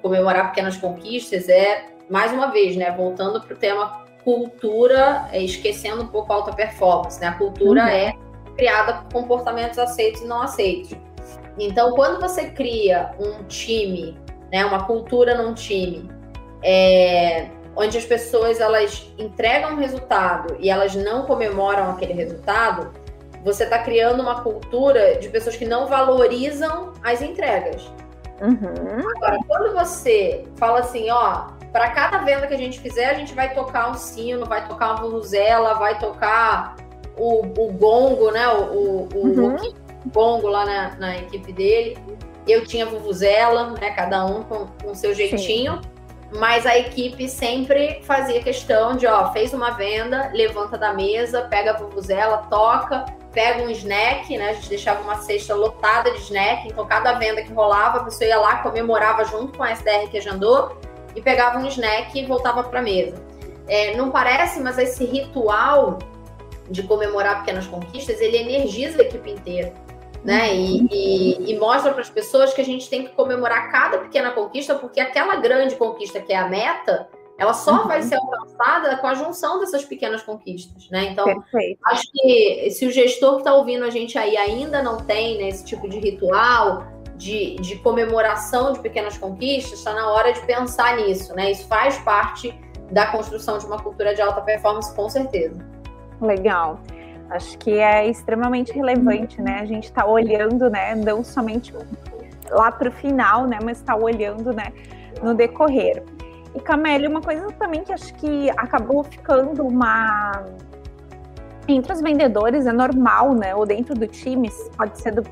comemorar pequenas conquistas é, mais uma vez, né, voltando para o tema cultura, é, esquecendo um pouco a alta performance, né? A cultura uhum. é criada por comportamentos aceitos e não aceitos. Então, quando você cria um time, né, uma cultura num time, é, onde as pessoas elas entregam um resultado e elas não comemoram aquele resultado, você está criando uma cultura de pessoas que não valorizam as entregas. Uhum. Agora, quando você fala assim, ó, para cada venda que a gente fizer, a gente vai tocar um sino, vai tocar uma vuvuzela, vai tocar o, o gongo, né? O, o, uhum. o gongo lá na, na, equipe dele. Eu tinha vuvuzela, né? Cada um com o seu jeitinho. Sim. Mas a equipe sempre fazia questão de, ó, fez uma venda, levanta da mesa, pega a vuvuzela, toca, pega um snack, né? A gente deixava uma cesta lotada de snack, então cada venda que rolava, a pessoa ia lá, comemorava junto com a SDR que agendou e pegava um snack e voltava para a mesa. É, não parece, mas esse ritual de comemorar pequenas conquistas, ele energiza a equipe inteira. Né? E, e, e mostra para as pessoas que a gente tem que comemorar cada pequena conquista, porque aquela grande conquista que é a meta, ela só uhum. vai ser alcançada com a junção dessas pequenas conquistas, né? Então, Perfeito. acho que se o gestor que está ouvindo a gente aí ainda não tem né, esse tipo de ritual de, de comemoração de pequenas conquistas, está na hora de pensar nisso, né? Isso faz parte da construção de uma cultura de alta performance, com certeza. Legal. Acho que é extremamente relevante, né? A gente está olhando, né, não somente lá para o final, né, mas está olhando, né, no decorrer. E Camélia, uma coisa também que acho que acabou ficando uma entre os vendedores é normal, né? Ou dentro do time, pode ser do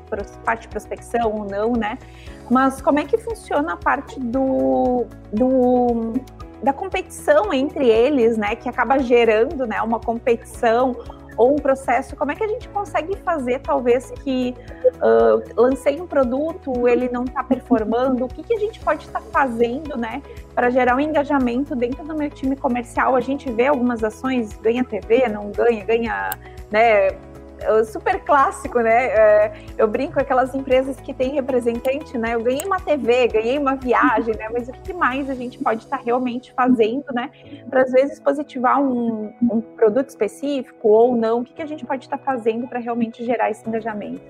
parte de prospecção ou não, né? Mas como é que funciona a parte do, do da competição entre eles, né? Que acaba gerando, né? Uma competição ou um processo, como é que a gente consegue fazer, talvez, que uh, lancei um produto, ele não está performando, o que, que a gente pode estar tá fazendo, né, para gerar um engajamento dentro do meu time comercial? A gente vê algumas ações, ganha TV, não ganha, ganha, né, super clássico, né? É, eu brinco aquelas empresas que têm representante, né? Eu ganhei uma TV, ganhei uma viagem, né? Mas o que mais a gente pode estar realmente fazendo, né? Para às vezes positivar um, um, produto específico ou não? O que, que a gente pode estar fazendo para realmente gerar esse engajamento?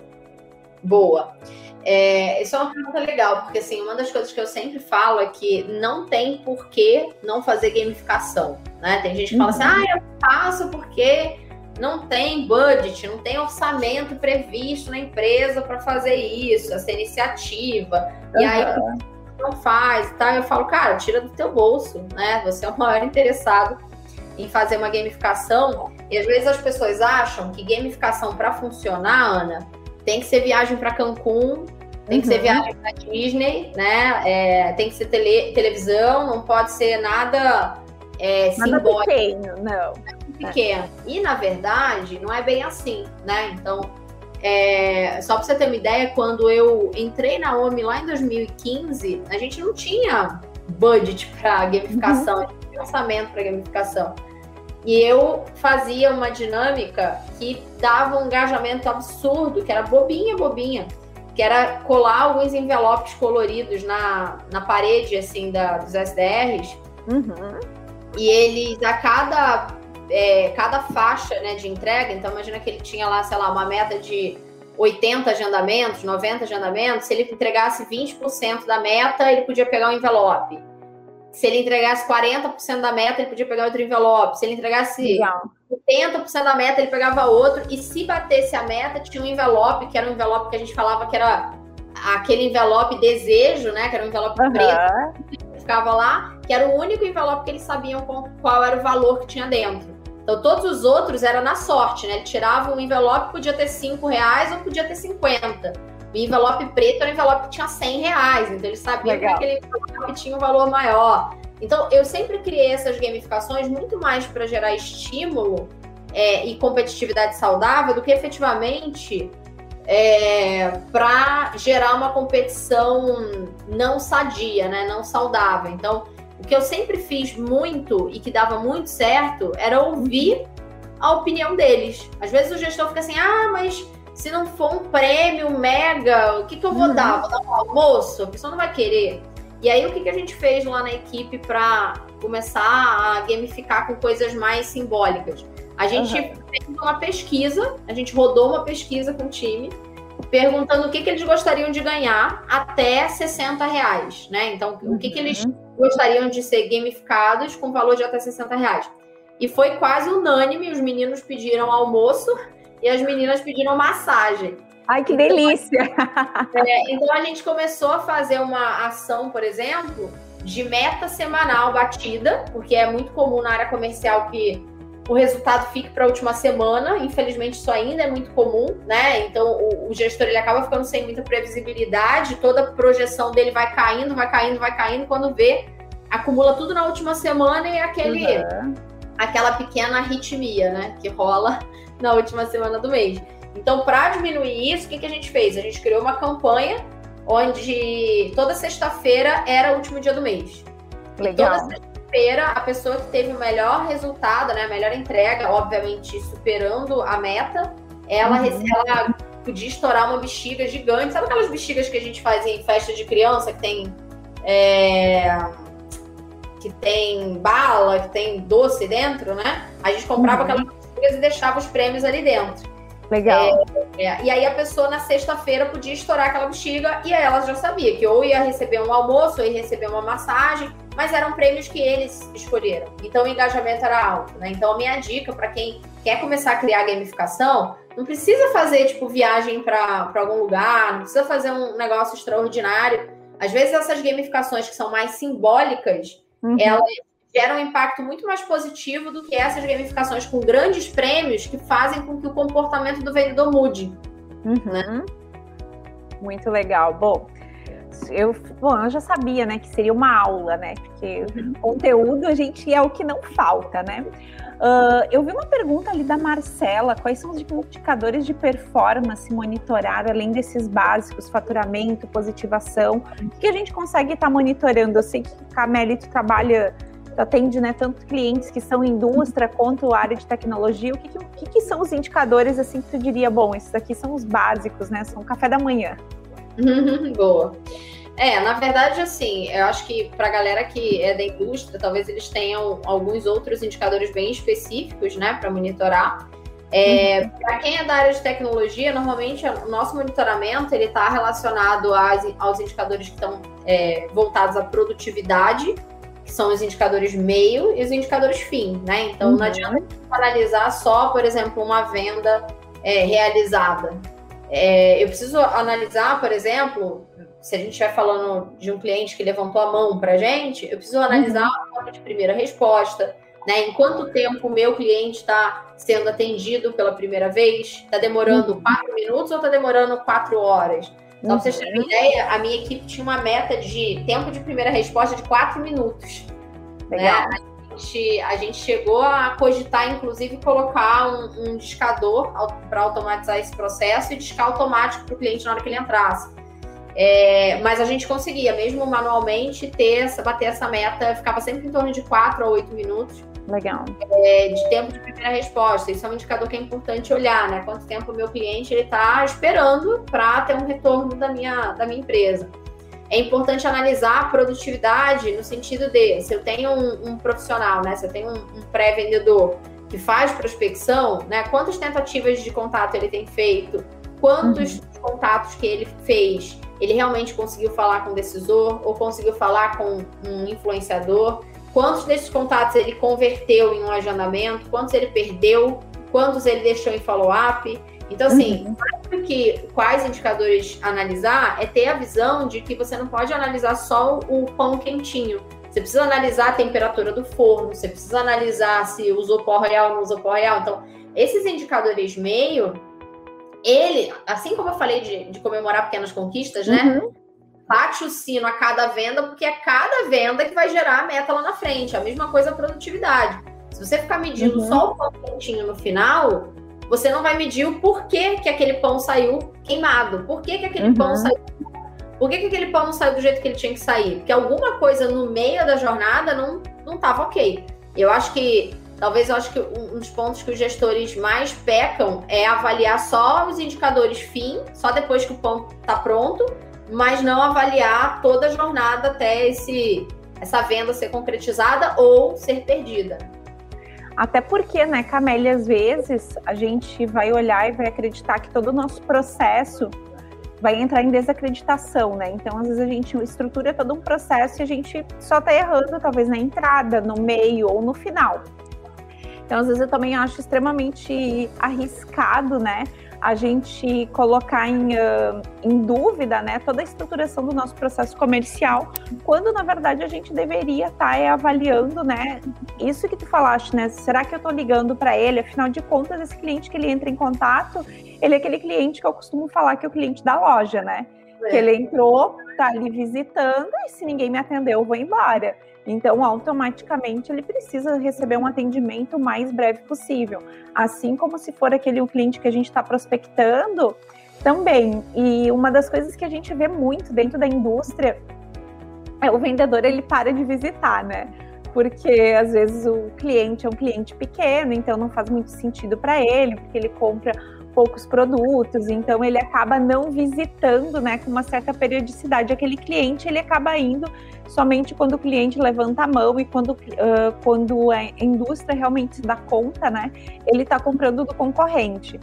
Boa. É, isso é uma pergunta legal, porque assim, uma das coisas que eu sempre falo é que não tem por que não fazer gamificação. Né? Tem gente que fala assim, uhum. ah, eu faço porque não tem budget, não tem orçamento previsto na empresa para fazer isso, essa iniciativa. Uhum. E aí não faz, tá? Eu falo, cara, tira do teu bolso, né? Você é o maior interessado em fazer uma gamificação. E às vezes as pessoas acham que gamificação para funcionar, Ana, tem que ser viagem para Cancún, tem que ser uhum. viagem para Disney, né? É, tem que ser tele, televisão, não pode ser nada, é, nada simbólico. Pequeno, não pequeno. E, na verdade, não é bem assim, né? Então, é, só para você ter uma ideia, quando eu entrei na OMI lá em 2015, a gente não tinha budget para gamificação, uhum. não tinha orçamento para gamificação. E eu fazia uma dinâmica que dava um engajamento absurdo, que era bobinha, bobinha, que era colar alguns envelopes coloridos na, na parede, assim, da, dos SDRs. Uhum. E eles, a cada é, cada faixa né, de entrega, então imagina que ele tinha lá, sei lá, uma meta de 80 agendamentos, 90 agendamentos, se ele entregasse 20% da meta, ele podia pegar um envelope. Se ele entregasse 40% da meta, ele podia pegar outro envelope. Se ele entregasse Legal. 80% da meta, ele pegava outro. E se batesse a meta, tinha um envelope, que era um envelope que a gente falava que era aquele envelope desejo, né? Que era um envelope uhum. preto. Ficava lá, que era o único envelope que eles sabiam qual era o valor que tinha dentro. Então, todos os outros era na sorte, né? Ele tirava um envelope, podia ter 5 reais ou podia ter 50. O envelope preto era um envelope que tinha 100 reais, então ele sabia que aquele envelope tinha um valor maior. Então, eu sempre criei essas gamificações muito mais para gerar estímulo é, e competitividade saudável do que efetivamente é, para gerar uma competição não sadia, né? Não saudável. Então, o que eu sempre fiz muito e que dava muito certo era ouvir a opinião deles. Às vezes o gestor fica assim: ah, mas se não for um prêmio mega, o que, que eu vou uhum. dar? Vou dar um almoço? A pessoa não vai querer. E aí, o que, que a gente fez lá na equipe para começar a gamificar com coisas mais simbólicas? A gente uhum. fez uma pesquisa, a gente rodou uma pesquisa com o time, perguntando o que, que eles gostariam de ganhar até 60 reais, né? Então, o que, que eles uhum gostariam de ser gamificados com valor de até 60 reais. E foi quase unânime, os meninos pediram almoço e as meninas pediram massagem. Ai, que então, delícia! É, então a gente começou a fazer uma ação, por exemplo, de meta semanal batida, porque é muito comum na área comercial que o resultado fique para a última semana. Infelizmente, isso ainda é muito comum, né? Então, o, o, gestor ele acaba ficando sem muita previsibilidade, toda a projeção dele vai caindo, vai caindo, vai caindo. Quando vê, acumula tudo na última semana e aquele, uhum. aquela pequena arritmia, né? Que rola na última semana do mês. Então, para diminuir isso, o que, que a gente fez? A gente criou uma campanha onde toda sexta-feira era o último dia do mês. Legal. toda feira a pessoa que teve o melhor resultado, né, a melhor entrega, obviamente superando a meta, ela, uhum. ela podia estourar uma bexiga gigante. Sabe aquelas bexigas que a gente faz em festa de criança, que tem. É, que tem bala, que tem doce dentro, né? A gente comprava uhum. aquelas bexigas e deixava os prêmios ali dentro. Legal. É, é, e aí a pessoa na sexta-feira podia estourar aquela bexiga e ela já sabia que ou ia receber um almoço, ou ia receber uma massagem, mas eram prêmios que eles escolheram. Então o engajamento era alto, né? Então a minha dica para quem quer começar a criar gamificação, não precisa fazer, tipo, viagem para algum lugar, não precisa fazer um negócio extraordinário. Às vezes, essas gamificações que são mais simbólicas, uhum. elas geram um impacto muito mais positivo do que essas gamificações com grandes prêmios que fazem com que o comportamento do vendedor mude. Uhum. Né? Muito legal. Bom, eu, bom, eu já sabia, né, que seria uma aula, né? Porque conteúdo a gente é o que não falta, né? Uh, eu vi uma pergunta ali da Marcela: quais são os indicadores de performance monitorar, além desses básicos, faturamento, positivação? O que a gente consegue estar tá monitorando? Eu sei que a Camélia trabalha, atende né, tanto clientes que são indústria quanto área de tecnologia. O que, que, que, são os indicadores assim que tu diria? Bom, esses aqui são os básicos, né? São café da manhã. Boa. É, na verdade, assim, eu acho que para a galera que é da indústria, talvez eles tenham alguns outros indicadores bem específicos, né, para monitorar. É, uhum. Para quem é da área de tecnologia, normalmente o nosso monitoramento ele está relacionado às, aos indicadores que estão é, voltados à produtividade, que são os indicadores meio e os indicadores fim, né? Então uhum. não adianta analisar só, por exemplo, uma venda é, realizada. É, eu preciso analisar, por exemplo, se a gente estiver falando de um cliente que levantou a mão para a gente, eu preciso analisar uhum. a forma de primeira resposta, né? Em quanto tempo o meu cliente está sendo atendido pela primeira vez? Está demorando uhum. quatro minutos ou está demorando quatro horas? Só para vocês terem uma ideia, a minha equipe tinha uma meta de tempo de primeira resposta de quatro minutos. Né? Legal. Né? A, gente, a gente chegou a cogitar, inclusive, colocar um, um discador para automatizar esse processo e discar automático para o cliente na hora que ele entrasse. É, mas a gente conseguia, mesmo manualmente, ter essa, bater essa meta, ficava sempre em torno de 4 a 8 minutos. Legal. É, de tempo de primeira resposta. Isso é um indicador que é importante olhar, né? Quanto tempo o meu cliente está esperando para ter um retorno da minha, da minha empresa. É importante analisar a produtividade no sentido de, se eu tenho um, um profissional, né? Se eu tenho um, um pré-vendedor que faz prospecção, né? Quantas tentativas de contato ele tem feito? Quantos uhum. contatos que ele fez? ele realmente conseguiu falar com o decisor ou conseguiu falar com um influenciador, quantos desses contatos ele converteu em um agendamento, quantos ele perdeu, quantos ele deixou em follow-up. Então, assim, uhum. que quais indicadores analisar, é ter a visão de que você não pode analisar só o pão quentinho. Você precisa analisar a temperatura do forno, você precisa analisar se usou pó real ou não usou pó real. Então, esses indicadores meio, ele, assim como eu falei de, de comemorar pequenas conquistas, né? Uhum. Bate o sino a cada venda, porque é cada venda que vai gerar a meta lá na frente. A mesma coisa a produtividade. Se você ficar medindo uhum. só o pão quentinho no final, você não vai medir o porquê que aquele pão saiu queimado. Por que, que aquele uhum. pão saiu. Por que, que aquele pão não saiu do jeito que ele tinha que sair? Porque alguma coisa no meio da jornada não, não tava ok. Eu acho que Talvez eu acho que um dos pontos que os gestores mais pecam é avaliar só os indicadores fim, só depois que o pão está pronto, mas não avaliar toda a jornada até esse, essa venda ser concretizada ou ser perdida. Até porque, né, Camélia, às vezes a gente vai olhar e vai acreditar que todo o nosso processo vai entrar em desacreditação, né? Então, às vezes a gente estrutura todo um processo e a gente só está errando, talvez na entrada, no meio ou no final. Então, às vezes, eu também acho extremamente arriscado, né? A gente colocar em, uh, em dúvida né, toda a estruturação do nosso processo comercial, quando na verdade a gente deveria estar tá, avaliando né, isso que tu falaste, né? Será que eu estou ligando para ele? Afinal de contas, esse cliente que ele entra em contato, ele é aquele cliente que eu costumo falar que é o cliente da loja, né? É. Que ele entrou, tá ali visitando, e se ninguém me atendeu, eu vou embora. Então, automaticamente, ele precisa receber um atendimento o mais breve possível. Assim como se for aquele cliente que a gente está prospectando, também. E uma das coisas que a gente vê muito dentro da indústria é o vendedor ele para de visitar, né? Porque às vezes o cliente é um cliente pequeno, então não faz muito sentido para ele, porque ele compra poucos produtos, então ele acaba não visitando, né, com uma certa periodicidade aquele cliente, ele acaba indo somente quando o cliente levanta a mão e quando, uh, quando a indústria realmente se dá conta, né, ele está comprando do concorrente.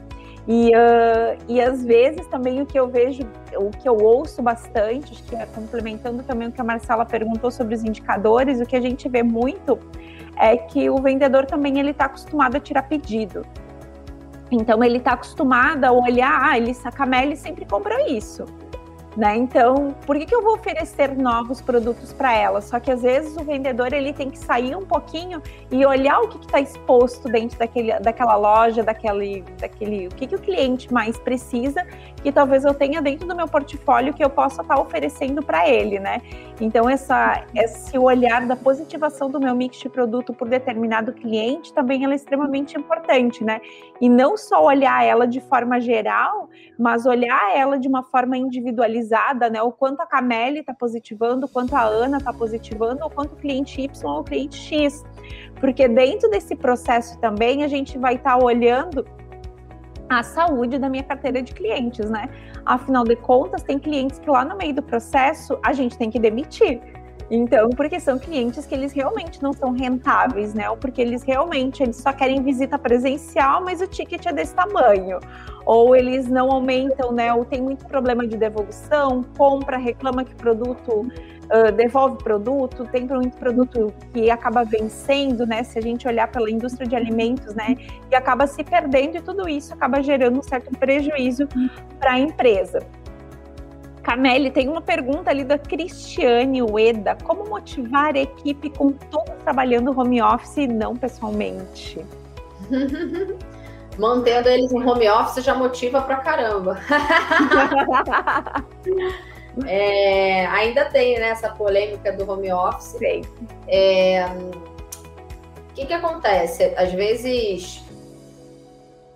E, uh, e às vezes também o que eu vejo, o que eu ouço bastante, acho que é complementando também o que a Marcela perguntou sobre os indicadores, o que a gente vê muito é que o vendedor também ele está acostumado a tirar pedido. Então ele está acostumado a olhar, ah, ele, a Cameli sempre comprou isso. Né? Então, por que, que eu vou oferecer novos produtos para ela? Só que às vezes o vendedor ele tem que sair um pouquinho e olhar o que está exposto dentro daquele, daquela loja, daquele, daquele, o que, que o cliente mais precisa, que talvez eu tenha dentro do meu portfólio que eu possa estar tá oferecendo para ele, né? Então, essa, esse olhar da positivação do meu mix de produto por determinado cliente também é extremamente importante, né? E não só olhar ela de forma geral, mas olhar ela de uma forma individualizada, né? O quanto a Cameli está positivando, o quanto a Ana está positivando, o quanto o cliente Y ou o cliente X. Porque dentro desse processo também a gente vai estar tá olhando a saúde da minha carteira de clientes, né? Afinal de contas, tem clientes que lá no meio do processo a gente tem que demitir. Então, porque são clientes que eles realmente não são rentáveis, né? Ou porque eles realmente eles só querem visita presencial, mas o ticket é desse tamanho. Ou eles não aumentam, né? Ou tem muito problema de devolução, compra, reclama que produto uh, devolve produto, tem muito produto que acaba vencendo, né? Se a gente olhar pela indústria de alimentos, né? E acaba se perdendo e tudo isso acaba gerando um certo prejuízo para a empresa. Cameli, tem uma pergunta ali da Cristiane Ueda. Como motivar a equipe com todos trabalhando home office e não pessoalmente? Mantendo eles em home office já motiva pra caramba. é, ainda tem né, essa polêmica do home office. Sim. É, o que, que acontece? Às vezes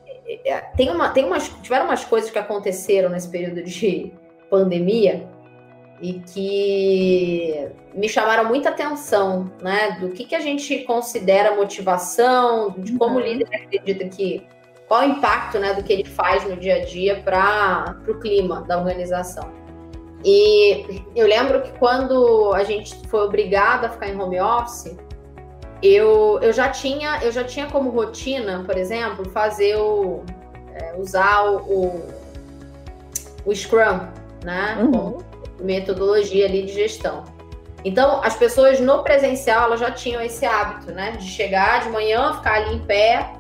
é, é, tem uma, tem umas, tiveram umas coisas que aconteceram nesse período de pandemia e que me chamaram muita atenção, né? Do que, que a gente considera motivação, de como uhum. o líder acredita que qual o impacto, né, do que ele faz no dia a dia para o clima da organização. E eu lembro que quando a gente foi obrigado a ficar em home office, eu, eu já tinha eu já tinha como rotina, por exemplo, fazer o é, usar o, o, o Scrum, né? Uhum. Com metodologia ali de gestão. Então, as pessoas no presencial elas já tinham esse hábito, né? De chegar de manhã, ficar ali em pé,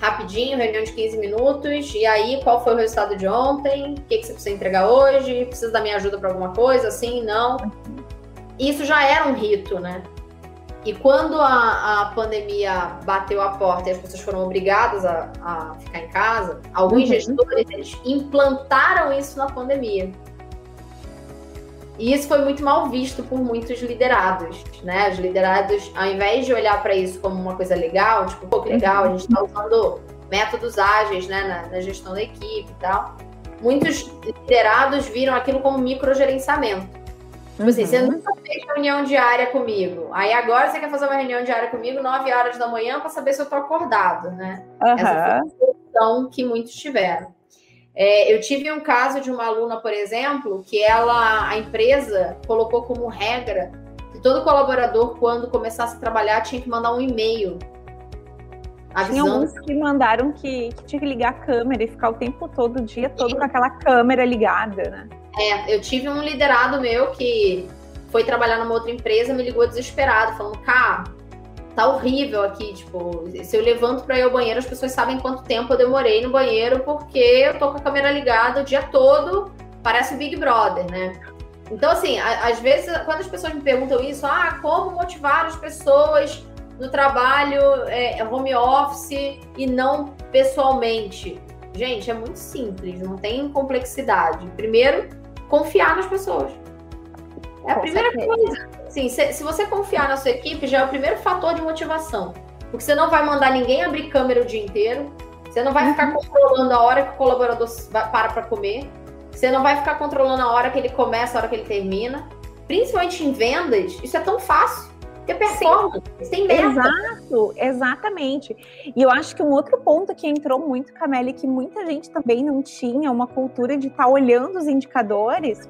rapidinho, reunião de 15 minutos, e aí qual foi o resultado de ontem? O que, que você precisa entregar hoje? Precisa da minha ajuda para alguma coisa? Sim, não. Isso já era um rito, né? E quando a, a pandemia bateu a porta e as pessoas foram obrigadas a, a ficar em casa, alguns uhum. gestores eles implantaram isso na pandemia. E isso foi muito mal visto por muitos liderados, né? Os liderados, ao invés de olhar para isso como uma coisa legal, tipo, pô, que legal, a gente está usando métodos ágeis, né, na, na, gestão da equipe e tal. Muitos liderados viram aquilo como microgerenciamento. Tipo assim, você uhum. nunca fez reunião diária comigo. Aí agora você quer fazer uma reunião diária comigo 9 horas da manhã para saber se eu tô acordado, né? Uhum. Essa foi a que muitos tiveram. É, eu tive um caso de uma aluna, por exemplo, que ela, a empresa colocou como regra que todo colaborador, quando começasse a trabalhar, tinha que mandar um e-mail. Tinha alguns que mandaram que, que, tinha que ligar a câmera e ficar o tempo todo, o dia todo, com aquela câmera ligada, né? É, eu tive um liderado meu que foi trabalhar numa outra empresa, me ligou desesperado, falando, cara, tá horrível aqui, tipo, se eu levanto para ir ao banheiro, as pessoas sabem quanto tempo eu demorei no banheiro, porque eu tô com a câmera ligada o dia todo, parece o Big Brother, né? Então, assim, às vezes, quando as pessoas me perguntam isso, ah, como motivar as pessoas no trabalho é, é home office e não pessoalmente? Gente, é muito simples, não tem complexidade. Primeiro, confiar nas pessoas. É a Com primeira certeza. coisa. Sim, se, se, você confiar na sua equipe, já é o primeiro fator de motivação. Porque você não vai mandar ninguém abrir câmera o dia inteiro, você não vai ficar uhum. controlando a hora que o colaborador para para comer, você não vai ficar controlando a hora que ele começa, a hora que ele termina. Principalmente em vendas, isso é tão fácil. Ter performance, tem meta. Exato, exatamente. E eu acho que um outro ponto que entrou muito, Camille, que muita gente também não tinha uma cultura de estar tá olhando os indicadores,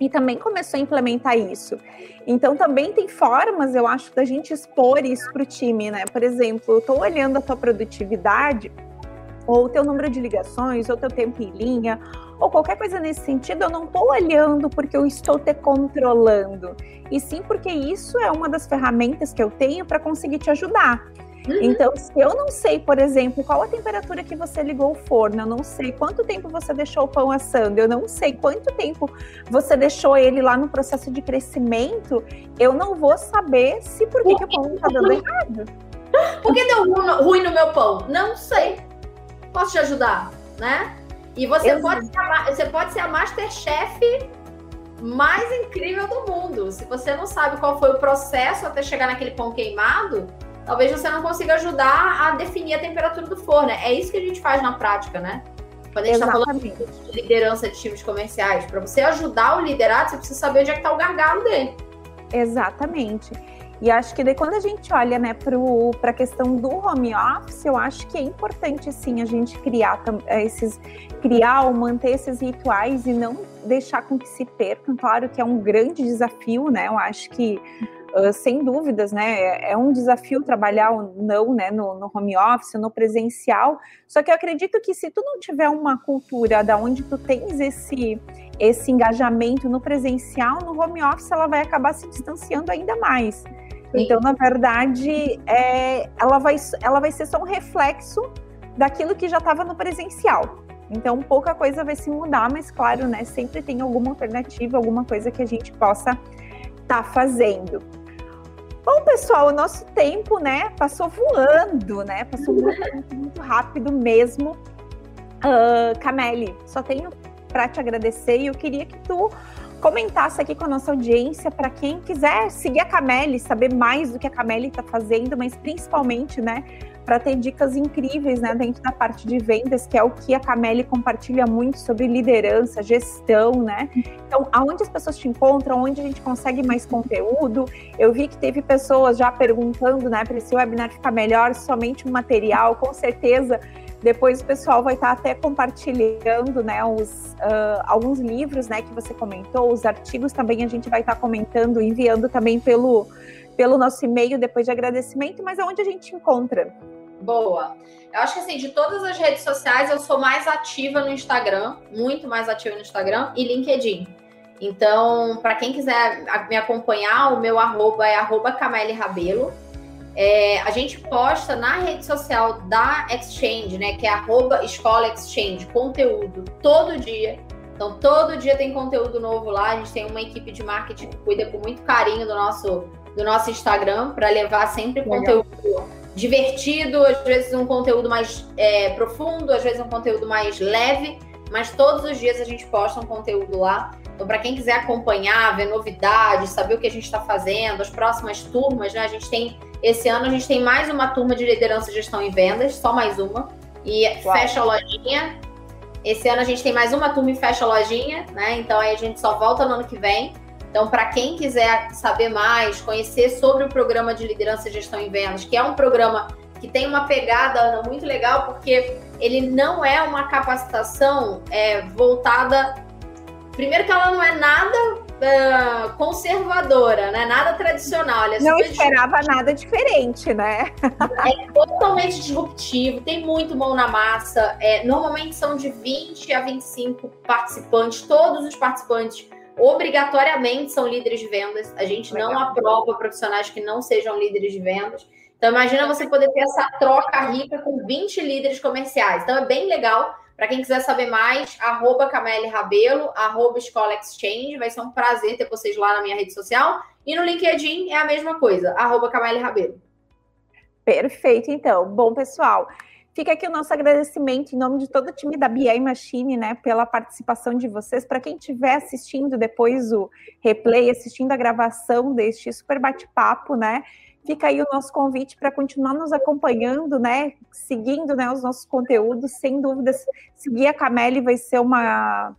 e também começou a implementar isso. Então também tem formas, eu acho, da gente expor isso para o time, né? Por exemplo, eu estou olhando a tua produtividade, ou o teu número de ligações, ou teu tempo em linha, ou qualquer coisa nesse sentido, eu não estou olhando porque eu estou te controlando, e sim porque isso é uma das ferramentas que eu tenho para conseguir te ajudar. Uhum. Então, se eu não sei, por exemplo, qual a temperatura que você ligou o forno, eu não sei quanto tempo você deixou o pão assando, eu não sei quanto tempo você deixou ele lá no processo de crescimento, eu não vou saber se por que, que o pão está dando errado. Por que deu ruim no meu pão? Não sei. Posso te ajudar, né? E você pode, ser a, você pode ser a Masterchef mais incrível do mundo. Se você não sabe qual foi o processo até chegar naquele pão queimado, talvez você não consiga ajudar a definir a temperatura do forno. É isso que a gente faz na prática, né? Quando a gente está falando de liderança de times comerciais, para você ajudar o liderado, você precisa saber onde é que está o gargalo dele. Exatamente. E acho que daí quando a gente olha né, para a questão do home office, eu acho que é importante sim a gente criar esses, criar ou manter esses rituais e não deixar com que se percam. Claro que é um grande desafio, né? Eu acho que Uh, sem dúvidas, né? É, é um desafio trabalhar ou não, né? No, no, home office, no presencial. Só que eu acredito que se tu não tiver uma cultura da onde tu tens esse esse engajamento no presencial, no home office ela vai acabar se distanciando ainda mais. Sim. Então, na verdade, é, ela vai ela vai ser só um reflexo daquilo que já estava no presencial. Então, pouca coisa vai se mudar, mas claro, né? Sempre tem alguma alternativa, alguma coisa que a gente possa estar tá fazendo. Bom, pessoal, o nosso tempo, né, passou voando, né? Passou muito, muito rápido mesmo. Uh, Cameli, só tenho para te agradecer e eu queria que tu comentasse aqui com a nossa audiência para quem quiser seguir a Cameli, saber mais do que a Cameli está fazendo, mas principalmente, né, para ter dicas incríveis né, dentro da parte de vendas, que é o que a Cameli compartilha muito sobre liderança, gestão, né? Então, aonde as pessoas te encontram, onde a gente consegue mais conteúdo? Eu vi que teve pessoas já perguntando, né, para esse webinar ficar melhor, somente um material, com certeza. Depois o pessoal vai estar até compartilhando, né, os, uh, alguns livros, né, que você comentou, os artigos também a gente vai estar comentando, enviando também pelo, pelo nosso e-mail depois de agradecimento, mas aonde a gente encontra? Boa. Eu acho que assim, de todas as redes sociais, eu sou mais ativa no Instagram, muito mais ativa no Instagram e LinkedIn. Então, para quem quiser me acompanhar, o meu arroba é arroba Camille Rabelo. É, a gente posta na rede social da Exchange, né? Que é arroba Escola Exchange, conteúdo todo dia. Então, todo dia tem conteúdo novo lá. A gente tem uma equipe de marketing que cuida com muito carinho do nosso, do nosso Instagram para levar sempre Legal. conteúdo divertido, às vezes um conteúdo mais é, profundo, às vezes um conteúdo mais leve, mas todos os dias a gente posta um conteúdo lá. Então, para quem quiser acompanhar, ver novidades, saber o que a gente está fazendo, as próximas turmas, né? A gente tem esse ano a gente tem mais uma turma de liderança, gestão e vendas, só mais uma e Uau. fecha a lojinha. Esse ano a gente tem mais uma turma e fecha a lojinha, né? Então aí a gente só volta no ano que vem. Então, para quem quiser saber mais, conhecer sobre o programa de liderança e gestão em vendas, que é um programa que tem uma pegada, Ana, muito legal, porque ele não é uma capacitação é, voltada. Primeiro que ela não é nada uh, conservadora, né? Nada tradicional. É não esperava nada diferente, né? é totalmente disruptivo, tem muito mão na massa. É, normalmente são de 20 a 25 participantes, todos os participantes obrigatoriamente são líderes de vendas. A gente Legal. não aprova profissionais que não sejam líderes de vendas. Então, imagina você poder ter essa troca rica com 20 líderes comerciais. Então, é bem legal. Para quem quiser saber mais, arroba Camille Rabelo, arroba Escola Exchange. Vai ser um prazer ter vocês lá na minha rede social. E no LinkedIn é a mesma coisa, arroba Camille Rabelo. Perfeito, então. Bom, pessoal, Fica aqui o nosso agradecimento em nome de todo o time da BI Machine, né, pela participação de vocês. Para quem estiver assistindo depois o replay, assistindo a gravação deste super bate-papo, né, fica aí o nosso convite para continuar nos acompanhando, né, seguindo, né, os nossos conteúdos. Sem dúvidas, seguir a Cameli vai ser uma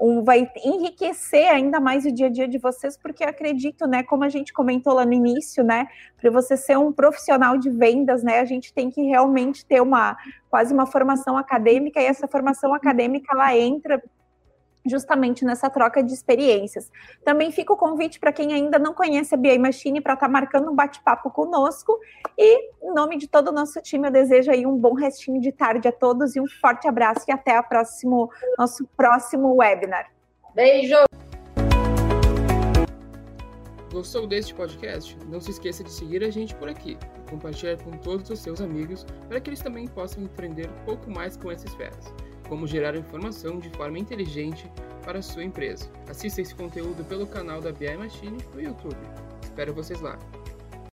um, vai enriquecer ainda mais o dia a dia de vocês, porque acredito, né, como a gente comentou lá no início, né, para você ser um profissional de vendas, né, a gente tem que realmente ter uma quase uma formação acadêmica e essa formação acadêmica ela entra justamente nessa troca de experiências. Também fica o convite para quem ainda não conhece a BI Machine para estar tá marcando um bate-papo conosco. E, em nome de todo o nosso time, eu desejo aí um bom restinho de tarde a todos e um forte abraço e até o próximo, nosso próximo webinar. Beijo! Gostou deste podcast? Não se esqueça de seguir a gente por aqui e compartilhar com todos os seus amigos para que eles também possam aprender um pouco mais com essas feras. Como gerar informação de forma inteligente para a sua empresa. Assista esse conteúdo pelo canal da BI Machine no YouTube. Espero vocês lá.